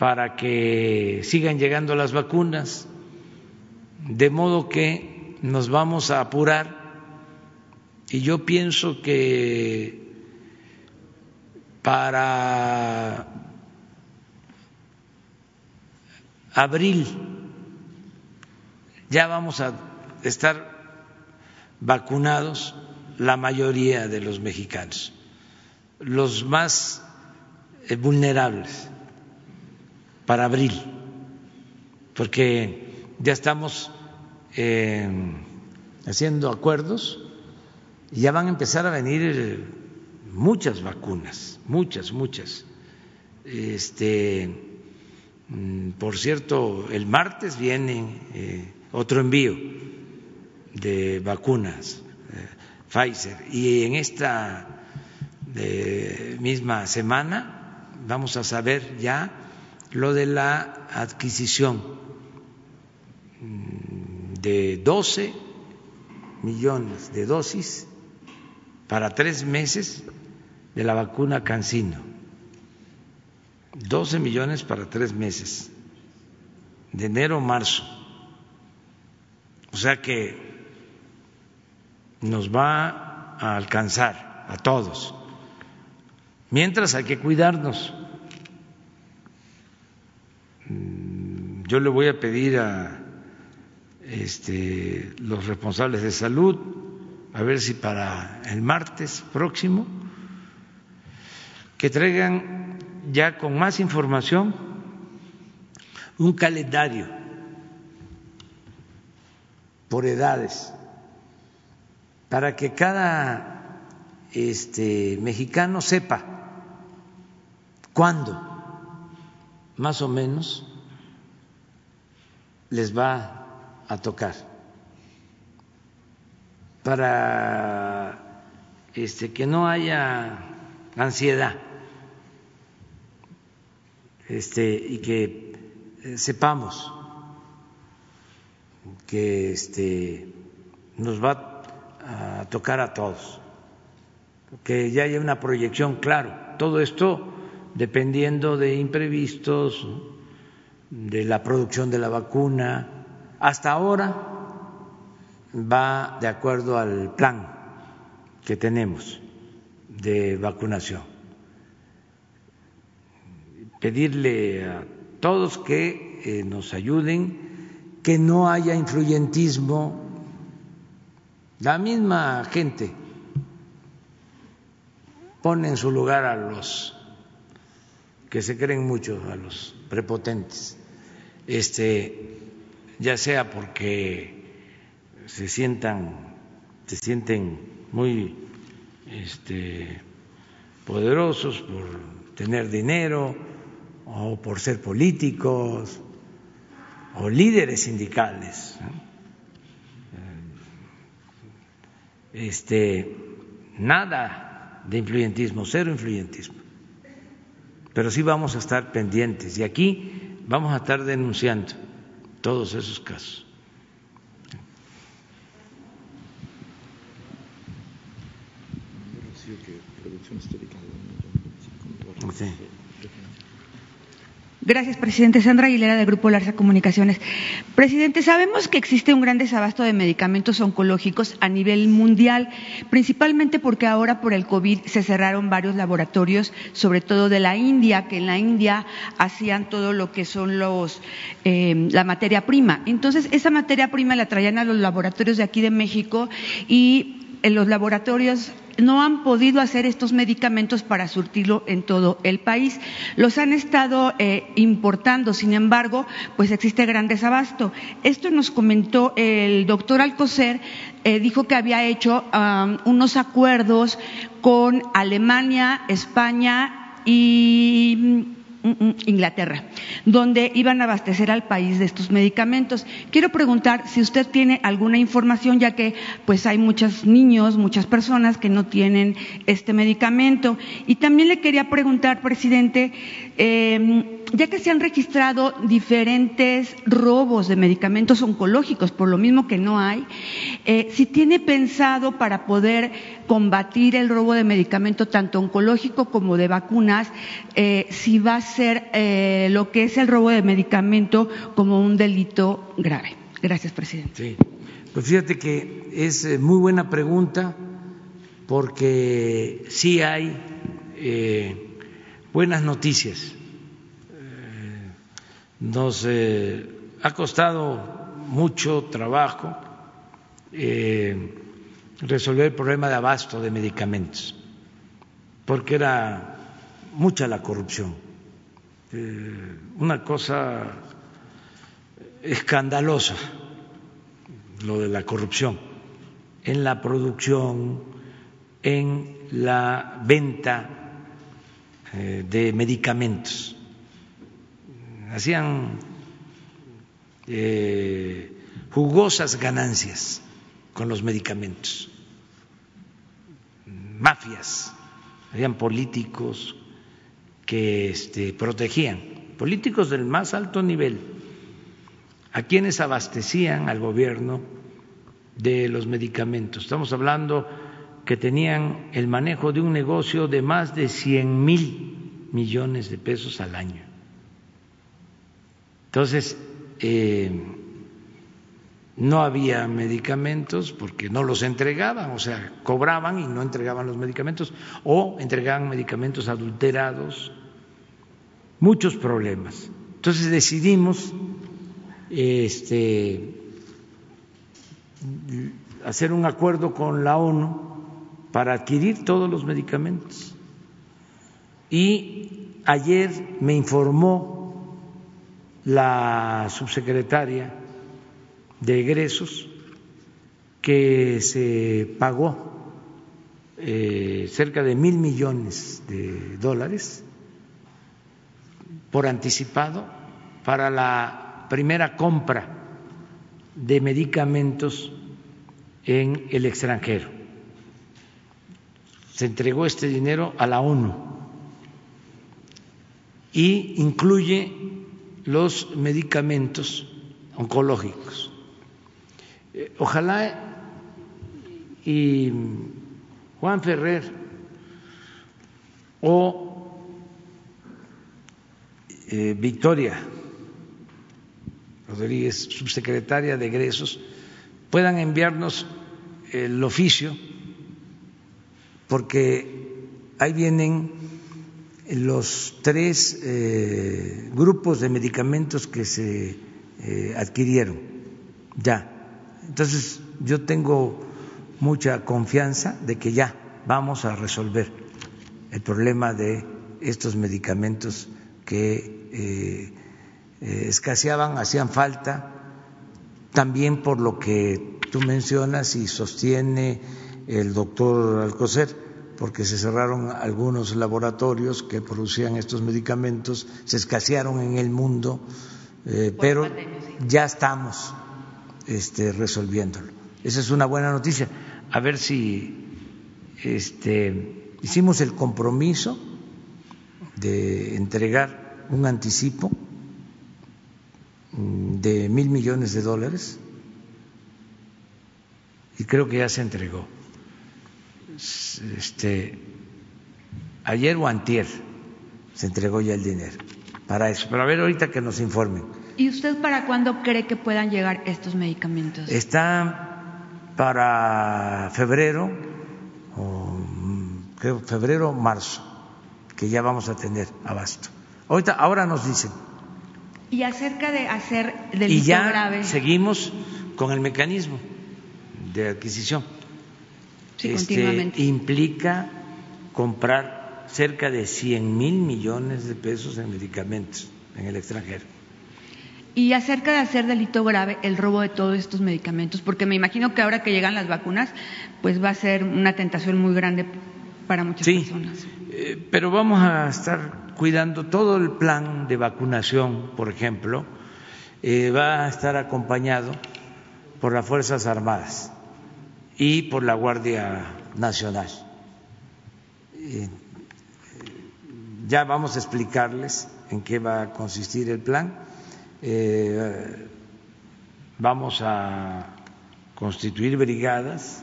para que sigan llegando las vacunas, de modo que nos vamos a apurar. Y yo pienso que para abril ya vamos a estar vacunados la mayoría de los mexicanos, los más eh, vulnerables para abril, porque ya estamos eh, haciendo acuerdos y ya van a empezar a venir muchas vacunas, muchas, muchas. Este, mm, por cierto, el martes viene eh, otro envío de vacunas Pfizer. Y en esta misma semana vamos a saber ya lo de la adquisición de 12 millones de dosis para tres meses de la vacuna Cancino. 12 millones para tres meses, de enero a marzo. O sea que nos va a alcanzar a todos. Mientras hay que cuidarnos. Yo le voy a pedir a este, los responsables de salud a ver si para el martes próximo que traigan ya con más información un calendario por edades para que cada este, mexicano sepa cuándo más o menos les va a tocar. Para este, que no haya ansiedad este, y que eh, sepamos que este, nos va a tocar a todos, que ya haya una proyección, claro, todo esto dependiendo de imprevistos, de la producción de la vacuna, hasta ahora va de acuerdo al plan que tenemos de vacunación. Pedirle a todos que eh, nos ayuden, que no haya influyentismo la misma gente pone en su lugar a los que se creen mucho, a los prepotentes, este, ya sea porque se sientan, se sienten muy este, poderosos por tener dinero o por ser políticos o líderes sindicales este, nada de influyentismo, cero influyentismo. Pero sí vamos a estar pendientes. Y aquí vamos a estar denunciando todos esos casos. Gracias, presidente. Sandra Aguilera, del Grupo Larsa Comunicaciones. Presidente, sabemos que existe un gran desabasto de medicamentos oncológicos a nivel mundial, principalmente porque ahora por el COVID se cerraron varios laboratorios, sobre todo de la India, que en la India hacían todo lo que son los eh, la materia prima. Entonces, esa materia prima la traían a los laboratorios de aquí de México y en los laboratorios no han podido hacer estos medicamentos para surtirlo en todo el país. Los han estado eh, importando, sin embargo, pues existe gran desabasto. Esto nos comentó el doctor Alcocer, eh, dijo que había hecho unos acuerdos con Alemania, España y Inglaterra, donde iban a abastecer al país de estos medicamentos. Quiero preguntar si usted tiene alguna información, ya que pues hay muchos niños, muchas personas que no tienen este medicamento. Y también le quería preguntar, presidente, eh, ya que se han registrado diferentes robos de medicamentos oncológicos, por lo mismo que no hay, eh, si tiene pensado para poder combatir el robo de medicamento tanto oncológico como de vacunas, eh, si va a ser eh, lo que es el robo de medicamento como un delito grave. Gracias, presidente. Sí, pues fíjate que es muy buena pregunta porque sí hay buenas noticias nos eh, ha costado mucho trabajo eh, resolver el problema de abasto de medicamentos, porque era mucha la corrupción, eh, una cosa escandalosa lo de la corrupción en la producción, en la venta de medicamentos hacían eh, jugosas ganancias con los medicamentos, mafias, habían políticos que este, protegían, políticos del más alto nivel, a quienes abastecían al gobierno de los medicamentos. Estamos hablando que tenían el manejo de un negocio de más de 100 mil millones de pesos al año. Entonces, eh, no había medicamentos porque no los entregaban, o sea, cobraban y no entregaban los medicamentos, o entregaban medicamentos adulterados, muchos problemas. Entonces decidimos este, hacer un acuerdo con la ONU para adquirir todos los medicamentos. Y ayer me informó la subsecretaria de egresos que se pagó eh, cerca de mil millones de dólares por anticipado para la primera compra de medicamentos en el extranjero. Se entregó este dinero a la ONU y incluye los medicamentos oncológicos. Eh, ojalá y Juan Ferrer o eh, Victoria Rodríguez, subsecretaria de egresos, puedan enviarnos el oficio, porque ahí vienen los tres eh, grupos de medicamentos que se eh, adquirieron ya. Entonces, yo tengo mucha confianza de que ya vamos a resolver el problema de estos medicamentos que eh, escaseaban, hacían falta, también por lo que tú mencionas y sostiene el doctor Alcocer porque se cerraron algunos laboratorios que producían estos medicamentos, se escasearon en el mundo, eh, pero ya estamos este, resolviéndolo. Esa es una buena noticia. A ver si este, hicimos el compromiso de entregar un anticipo mm, de mil millones de dólares y creo que ya se entregó este, ayer o antier se entregó ya el dinero para eso. Pero a ver ahorita que nos informen. ¿Y usted para cuándo cree que puedan llegar estos medicamentos? Está para febrero, o, creo febrero, marzo, que ya vamos a tener abasto. Ahorita, ahora nos dicen. Y acerca de hacer delito y ya grave. seguimos con el mecanismo de adquisición. Sí, Este, implica comprar cerca de 100 mil millones de pesos en medicamentos en el extranjero. Y acerca de hacer delito grave el robo de todos estos medicamentos, porque me imagino que ahora que llegan las vacunas, pues va a ser una tentación muy grande para muchas Sí, personas. eh, pero vamos a estar cuidando todo el plan de vacunación, por ejemplo, eh, va a estar acompañado por las Fuerzas Armadas y por la Guardia Nacional. Eh, ya vamos a explicarles en qué va a consistir el plan. Eh, vamos a constituir brigadas,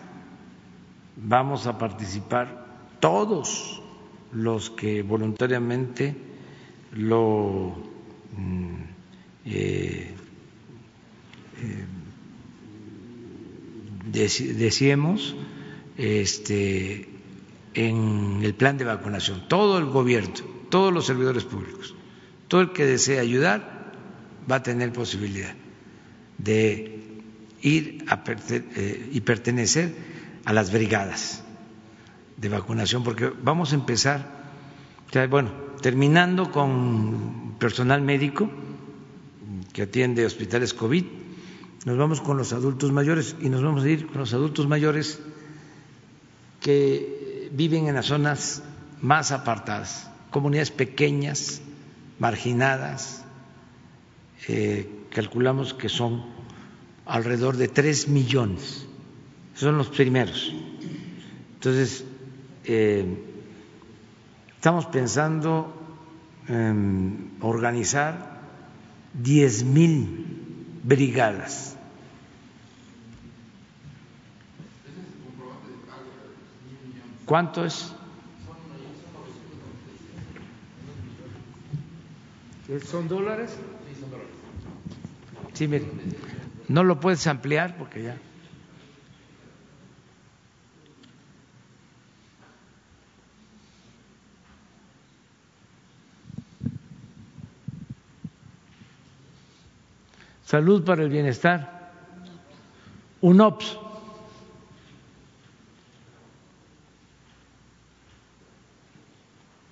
vamos a participar todos los que voluntariamente lo mm, eh, deseemos este, en el plan de vacunación. Todo el gobierno, todos los servidores públicos, todo el que desee ayudar va a tener posibilidad de ir a eh, y pertenecer a las brigadas de vacunación, porque vamos a empezar, bueno, terminando con personal médico que atiende hospitales COVID, nos vamos con los adultos mayores y nos vamos a ir con los adultos mayores que viven en las zonas más apartadas, comunidades pequeñas, marginadas, eh, calculamos que son alrededor de tres millones, son los primeros. Entonces, eh, estamos pensando en organizar diez mil brigadas. ¿Cuánto es? ¿Son dólares? Sí, mire, no lo puedes ampliar porque ya. Salud para el bienestar. UNOPS.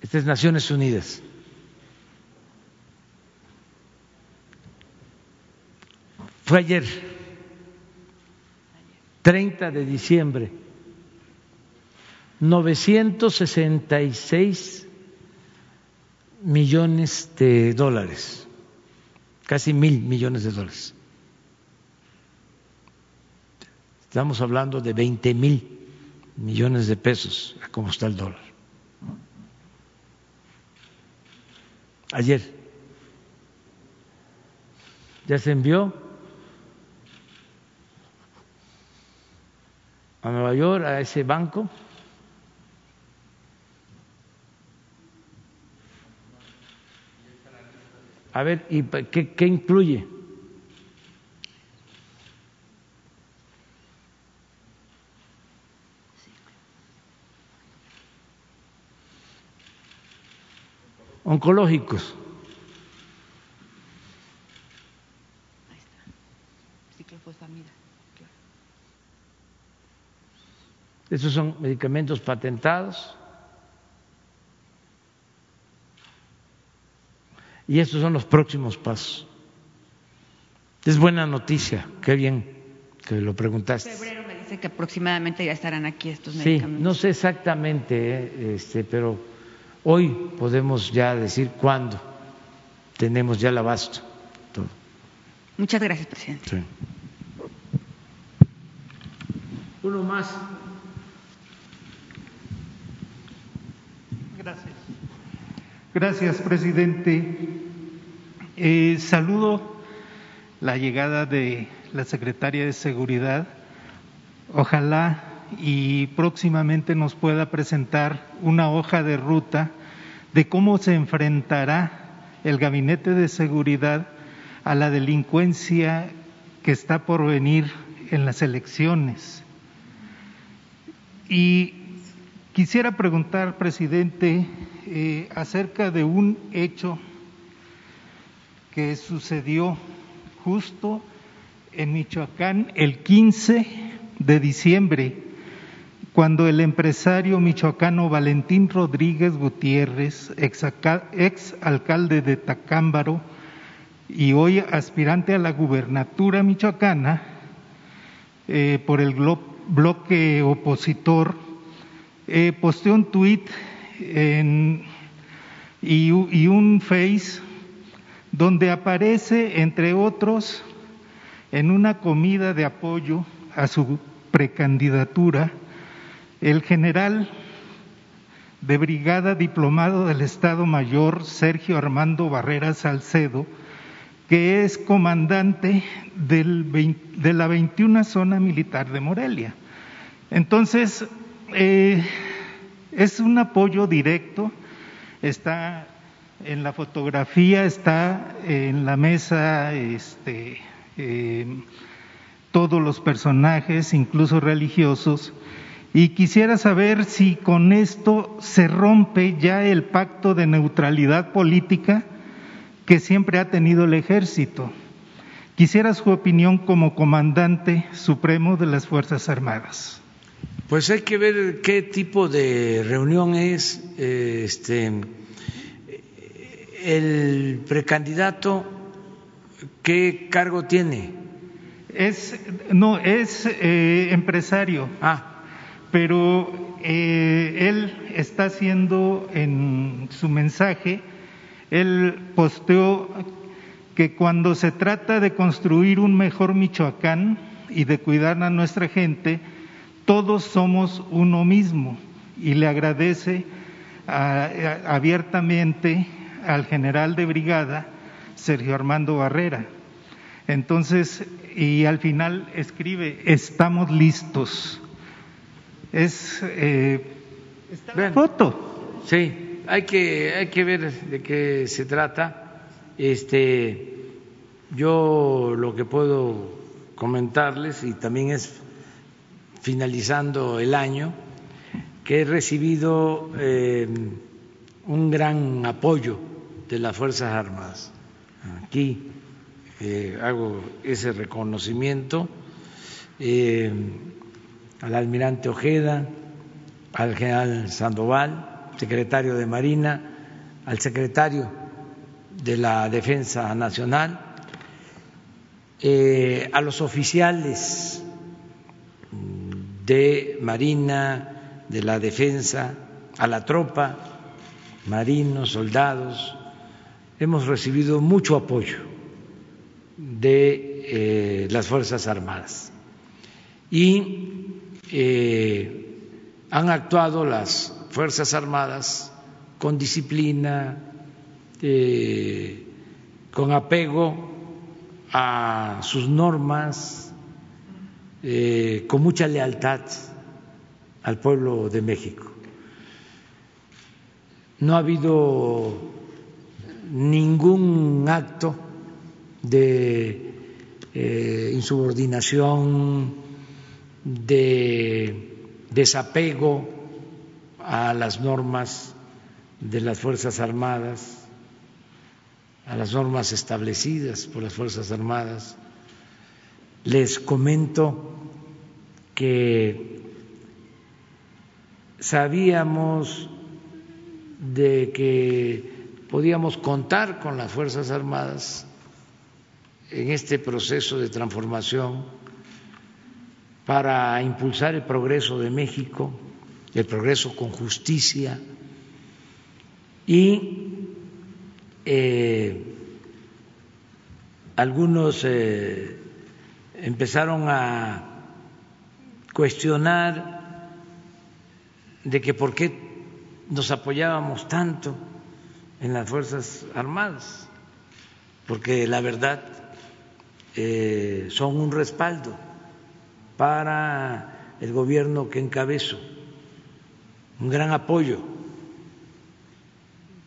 Estas es Naciones Unidas. Fue ayer, 30 de diciembre, 966 millones de dólares, casi mil millones de dólares. Estamos hablando de 20 mil millones de pesos, a cómo está el dólar. Ayer ya se envió a Nueva York, a ese banco. A ver, ¿y qué, qué incluye? Oncológicos. Ciclofosfamida. Esos son medicamentos patentados. Y estos son los próximos pasos. Es buena noticia, qué bien que lo preguntaste. Febrero me dice que aproximadamente ya estarán aquí estos Sí, medicamentos. no sé exactamente, eh, este, pero hoy podemos ya decir cuándo tenemos ya el abasto. Todo. Muchas gracias, presidente. Sí. Uno más. Gracias. Gracias, presidente. Eh, saludo la llegada de la secretaria de Seguridad. Ojalá y próximamente nos pueda presentar una hoja de ruta de cómo se enfrentará el Gabinete de Seguridad a la delincuencia que está por venir en las elecciones. Y quisiera preguntar, presidente, eh, acerca de un hecho que sucedió justo en Michoacán el 15 de diciembre, cuando el empresario michoacano Valentín Rodríguez Gutiérrez, ex, alcalde de Tacámbaro y hoy aspirante a la gubernatura michoacana eh, por el bloque opositor, eh, posteó un tuit y un face donde aparece, entre otros, en una comida de apoyo a su precandidatura, el general de brigada diplomado del Estado Mayor Sergio Armando Barrera Salcedo, que es comandante de la 21 Zona Militar de Morelia. Entonces, eh, es un apoyo directo, está en la fotografía, está en la mesa este, eh, todos los personajes, incluso religiosos, y quisiera saber si con esto se rompe ya el pacto de neutralidad política que siempre ha tenido el ejército. Quisiera su opinión como comandante supremo de las Fuerzas Armadas. Pues hay que ver qué tipo de reunión es. Este, el precandidato, ¿qué cargo tiene? Es, no, es eh, empresario. Ah. Pero eh, él está haciendo en su mensaje, él posteó que cuando se trata de construir un mejor Michoacán y de cuidar a nuestra gente, todos somos uno mismo y le agradece abiertamente al general de brigada Sergio Armando Barrera. Entonces, y al final escribe, estamos listos. Es eh, foto. Sí, hay que, hay que ver de qué se trata. Este, yo lo que puedo comentarles, y también es finalizando el año, que he recibido eh, un gran apoyo de las Fuerzas Armadas. Aquí eh, hago ese reconocimiento eh, al almirante Ojeda, al general Sandoval, secretario de Marina, al secretario de la Defensa Nacional, a los oficiales de Marina, de la Defensa, a la tropa, marinos, soldados, hemos recibido mucho apoyo de eh, las Fuerzas Armadas. Y eh, han actuado las Fuerzas Armadas con disciplina, eh, con apego a sus normas, con mucha lealtad al pueblo de México. No ha habido ningún acto de eh, insubordinación, de desapego a las normas de las Fuerzas Armadas, a las normas establecidas por las Fuerzas Armadas. Les comento que sabíamos de que podíamos contar con las Fuerzas Armadas en este proceso de transformación para impulsar el progreso de México, el progreso con justicia y eh, algunos eh, empezaron a cuestionar de que por qué nos apoyábamos tanto en las Fuerzas Armadas, porque la verdad eh, son un respaldo para el gobierno que encabezo, un gran apoyo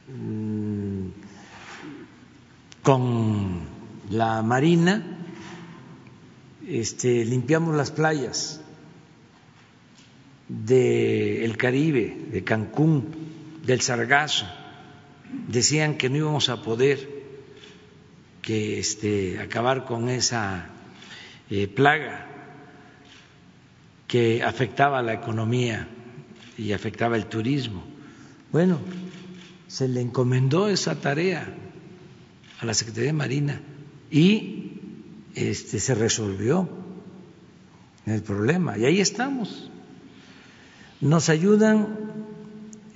mm, con la Marina, este, limpiamos las playas del Caribe, de Cancún, del Sargazo. Decían que no íbamos a poder que este, acabar con esa eh, plaga que afectaba la economía y afectaba el turismo. Bueno, se le encomendó esa tarea a la Secretaría de Marina y este, se resolvió el problema. Y ahí estamos. Nos ayudan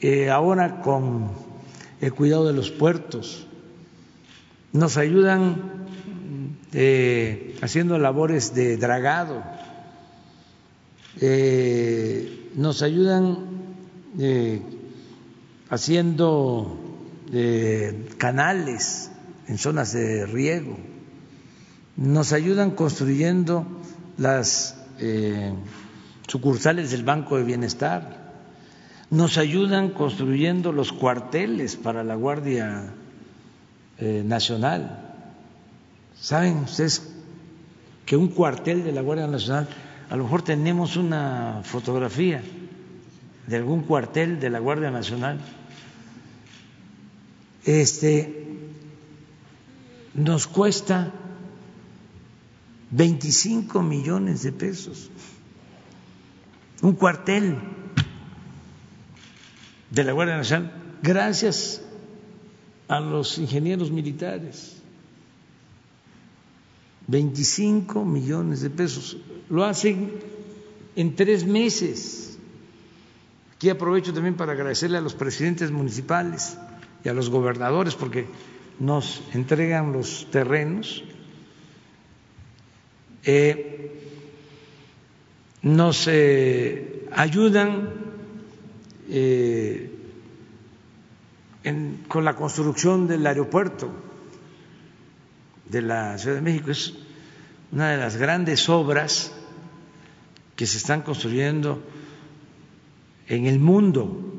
eh, ahora con el cuidado de los puertos, nos ayudan eh, haciendo labores de dragado, eh, nos ayudan haciendo canales en zonas de riego, nos ayudan construyendo las sucursales del Banco de Bienestar, nos ayudan construyendo los cuarteles para la Guardia eh, Nacional. ¿Saben ustedes que un cuartel de la Guardia Nacional, a lo mejor tenemos una fotografía de algún cuartel de la Guardia Nacional, este, nos cuesta 25 millones de pesos un cuartel de la Guardia Nacional gracias a los ingenieros militares. 25 millones de pesos. Lo hacen en tres meses. Aquí aprovecho también para agradecerle a los presidentes municipales y a los gobernadores porque nos entregan los terrenos. Eh, nos ayudan eh, con la construcción del aeropuerto de la Ciudad de México. Es una de las grandes obras que se están construyendo en el mundo.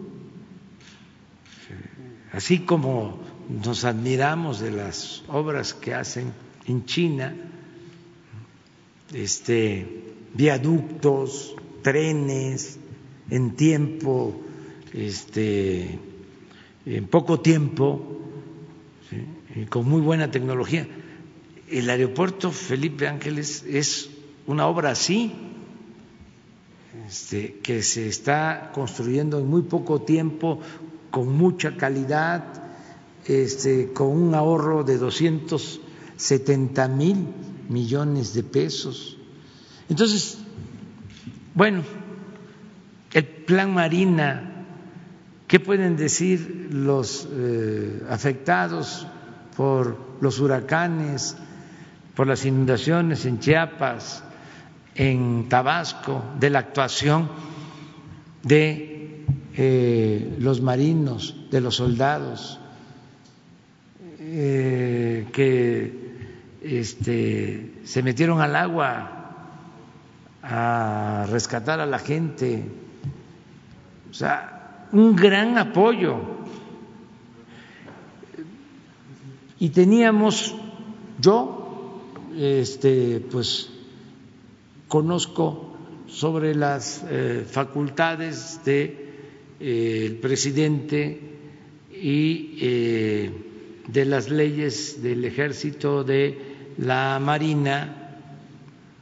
Así como nos admiramos de las obras que hacen en China, este viaductos, trenes, en tiempo, este, en poco tiempo, y con muy buena tecnología. El aeropuerto Felipe Ángeles es una obra así, este, que se está construyendo en muy poco tiempo, con mucha calidad, este, con un ahorro de 270 mil millones de pesos. Entonces, bueno, el plan Marina, ¿qué pueden decir los eh, afectados por los huracanes, por las inundaciones en Chiapas, en Tabasco, de la actuación de eh, los marinos, de los soldados, eh, que este, se metieron al agua a rescatar a la gente, o sea, un gran apoyo. Y teníamos, yo, este, pues, conozco sobre las eh, facultades del de, eh, presidente y eh, de las leyes del ejército, de la marina,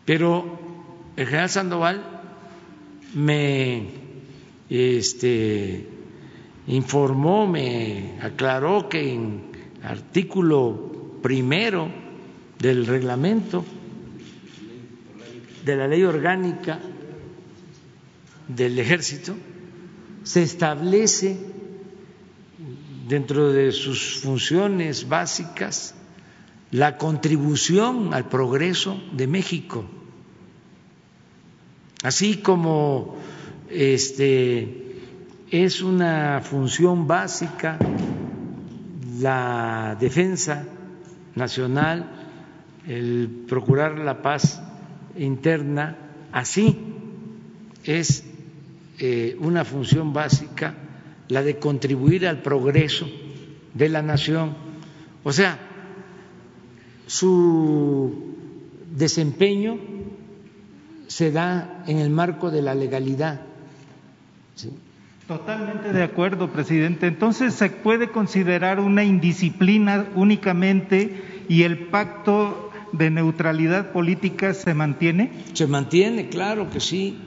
pero el general Sandoval me este, informó, me aclaró que en artículo primero del reglamento de la ley orgánica del ejército se establece dentro de sus funciones básicas la contribución al progreso de México Así como este, es una función básica la defensa nacional, el procurar la paz interna, así es eh, una función básica la de contribuir al progreso de la nación. O sea, su desempeño se da en el marco de la legalidad. Totalmente de acuerdo, presidente. Entonces, ¿se puede considerar una indisciplina únicamente y el pacto de neutralidad política se mantiene? Se mantiene, claro que sí.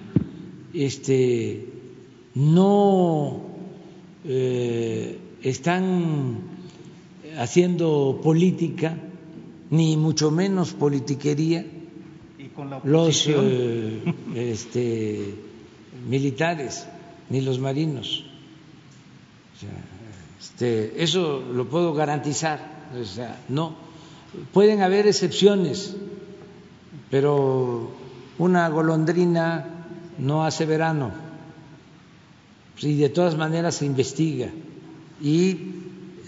Este, no eh, están haciendo política, ni mucho menos politiquería, los eh, este, militares ni los marinos. este, eso lo puedo garantizar. O sea, no. Pueden haber excepciones, pero una golondrina no hace verano. Y de todas maneras se investiga. Y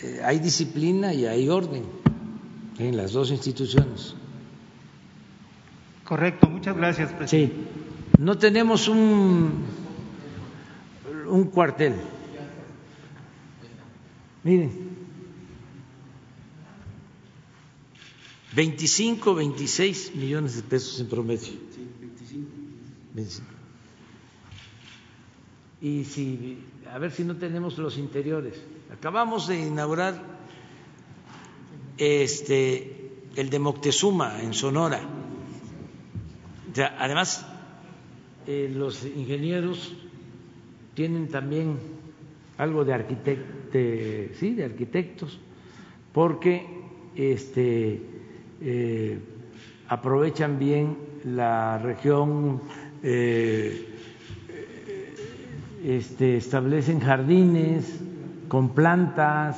eh, hay disciplina y hay orden en las dos instituciones. Correcto, muchas gracias, presidente. Sí, no tenemos un un cuartel. Miren, 25, 26 millones de pesos en promedio. 25. Y si, a ver si no tenemos los interiores. Acabamos de inaugurar este el de Moctezuma en Sonora. Además, eh, los ingenieros tienen también algo de, sí, de arquitectos, porque este, eh, aprovechan bien la región, eh, este, establecen jardines con plantas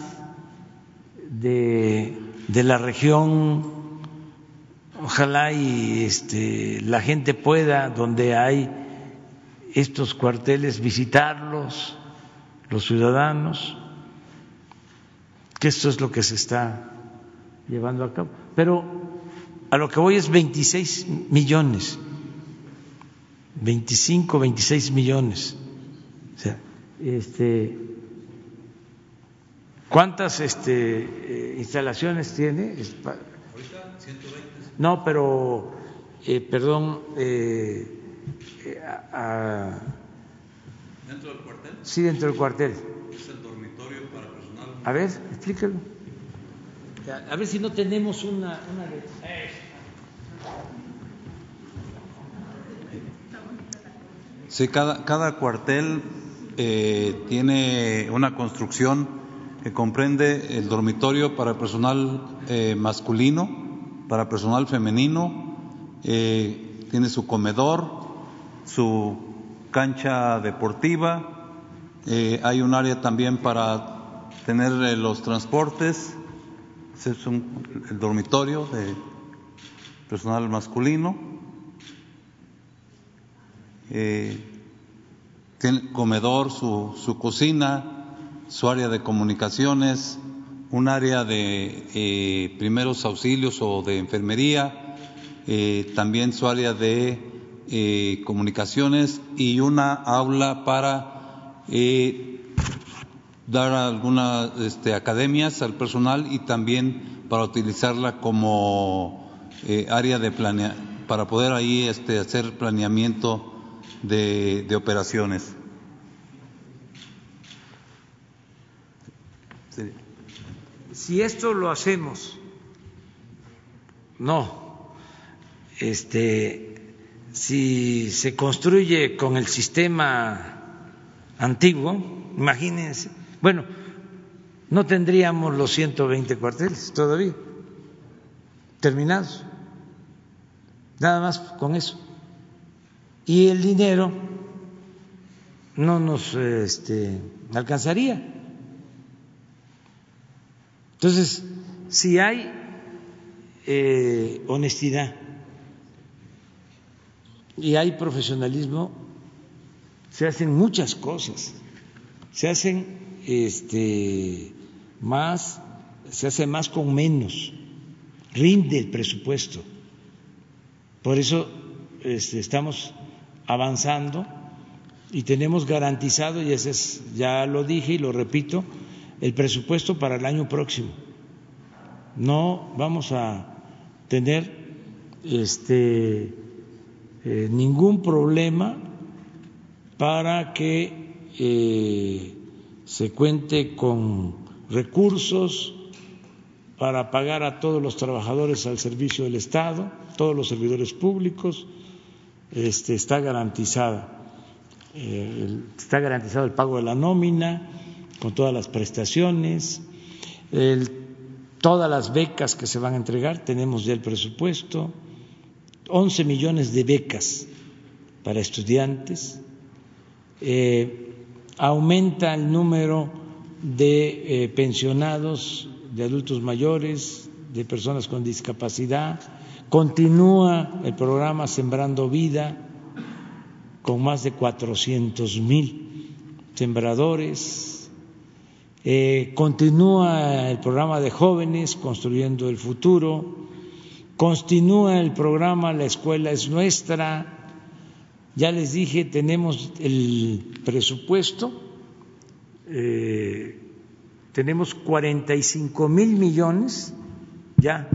de, de la región. Ojalá y este, la gente pueda, donde hay estos cuarteles, visitarlos, los ciudadanos, que esto es lo que se está llevando a cabo. Pero a lo que voy es 26 millones, 25, 26 millones. O sea, este, ¿cuántas este, eh, instalaciones tiene? Ahorita 120. No, pero, eh, perdón, eh, ¿Dentro del cuartel? Sí, dentro del cuartel. Es el dormitorio para personal. A ver, explícalo. A ver si no tenemos una, una de... Sí, cada, cada cuartel eh, tiene una construcción que comprende el dormitorio para personal eh, masculino, para personal femenino, eh, tiene su comedor, su cancha deportiva, eh, hay un área también para tener eh, los transportes, es el dormitorio de personal masculino, tiene comedor, su, su, cocina, su área de comunicaciones, un área de primeros auxilios o de enfermería, también su área de eh, comunicaciones y una aula para eh, dar algunas este, academias al personal y también para utilizarla como eh, área de planea para poder ahí este, hacer planeamiento de operaciones. Si esto lo hacemos, no, este, si se construye con el sistema antiguo, imagínense, bueno, no tendríamos los 120 cuarteles todavía terminados, nada más con eso. Y el dinero no nos este, alcanzaría. Entonces, si hay eh, honestidad, y hay profesionalismo, se hacen muchas cosas, se hacen este, más, se hace más con menos, rinde el presupuesto. Por eso este, estamos avanzando y tenemos garantizado, y ese es, ya lo dije y lo repito, el presupuesto para el año próximo. No vamos a tener este, eh, ningún problema para que eh, se cuente con recursos para pagar a todos los trabajadores al servicio del Estado, todos los servidores públicos, este, está garantizada, eh, está garantizado el pago de la nómina con todas las prestaciones, todas las becas que se van a entregar, tenemos ya el presupuesto, 11 millones de becas para estudiantes, eh, aumenta el número de eh, pensionados, de adultos mayores, de personas con discapacidad, continúa el programa Sembrando Vida con más de 400 mil sembradores, eh, continúa el programa de jóvenes Construyendo el Futuro, continúa el programa La Escuela es Nuestra, ya les dije, tenemos el presupuesto, eh, tenemos 45 mil millones ya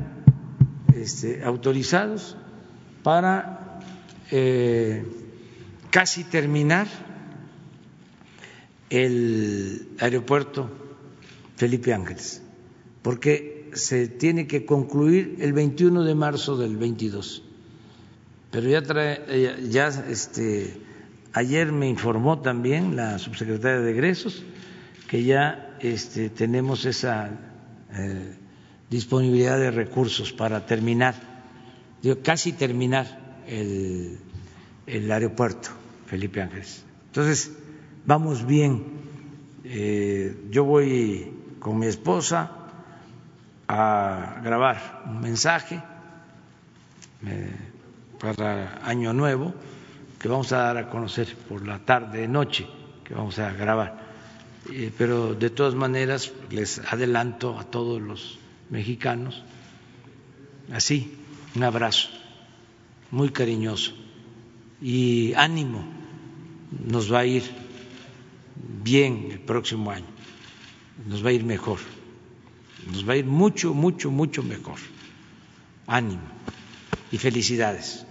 este, autorizados para eh, casi terminar el aeropuerto Felipe Ángeles, porque se tiene que concluir el 21 de marzo del 22 pero ya, trae, ya este, ayer me informó también la subsecretaria de egresos que ya este, tenemos esa eh, disponibilidad de recursos para terminar, digo, casi terminar el, el aeropuerto Felipe Ángeles. Entonces, vamos bien. Eh, yo voy con mi esposa a grabar un mensaje. Eh, para Año Nuevo, que vamos a dar a conocer por la tarde, noche, que vamos a grabar. Eh, pero de todas maneras les adelanto a todos los mexicanos, así, un abrazo muy cariñoso y ánimo, nos va a ir bien el próximo año, nos va a ir mejor, nos va a ir mucho, mucho, mucho mejor. Ánimo y felicidades.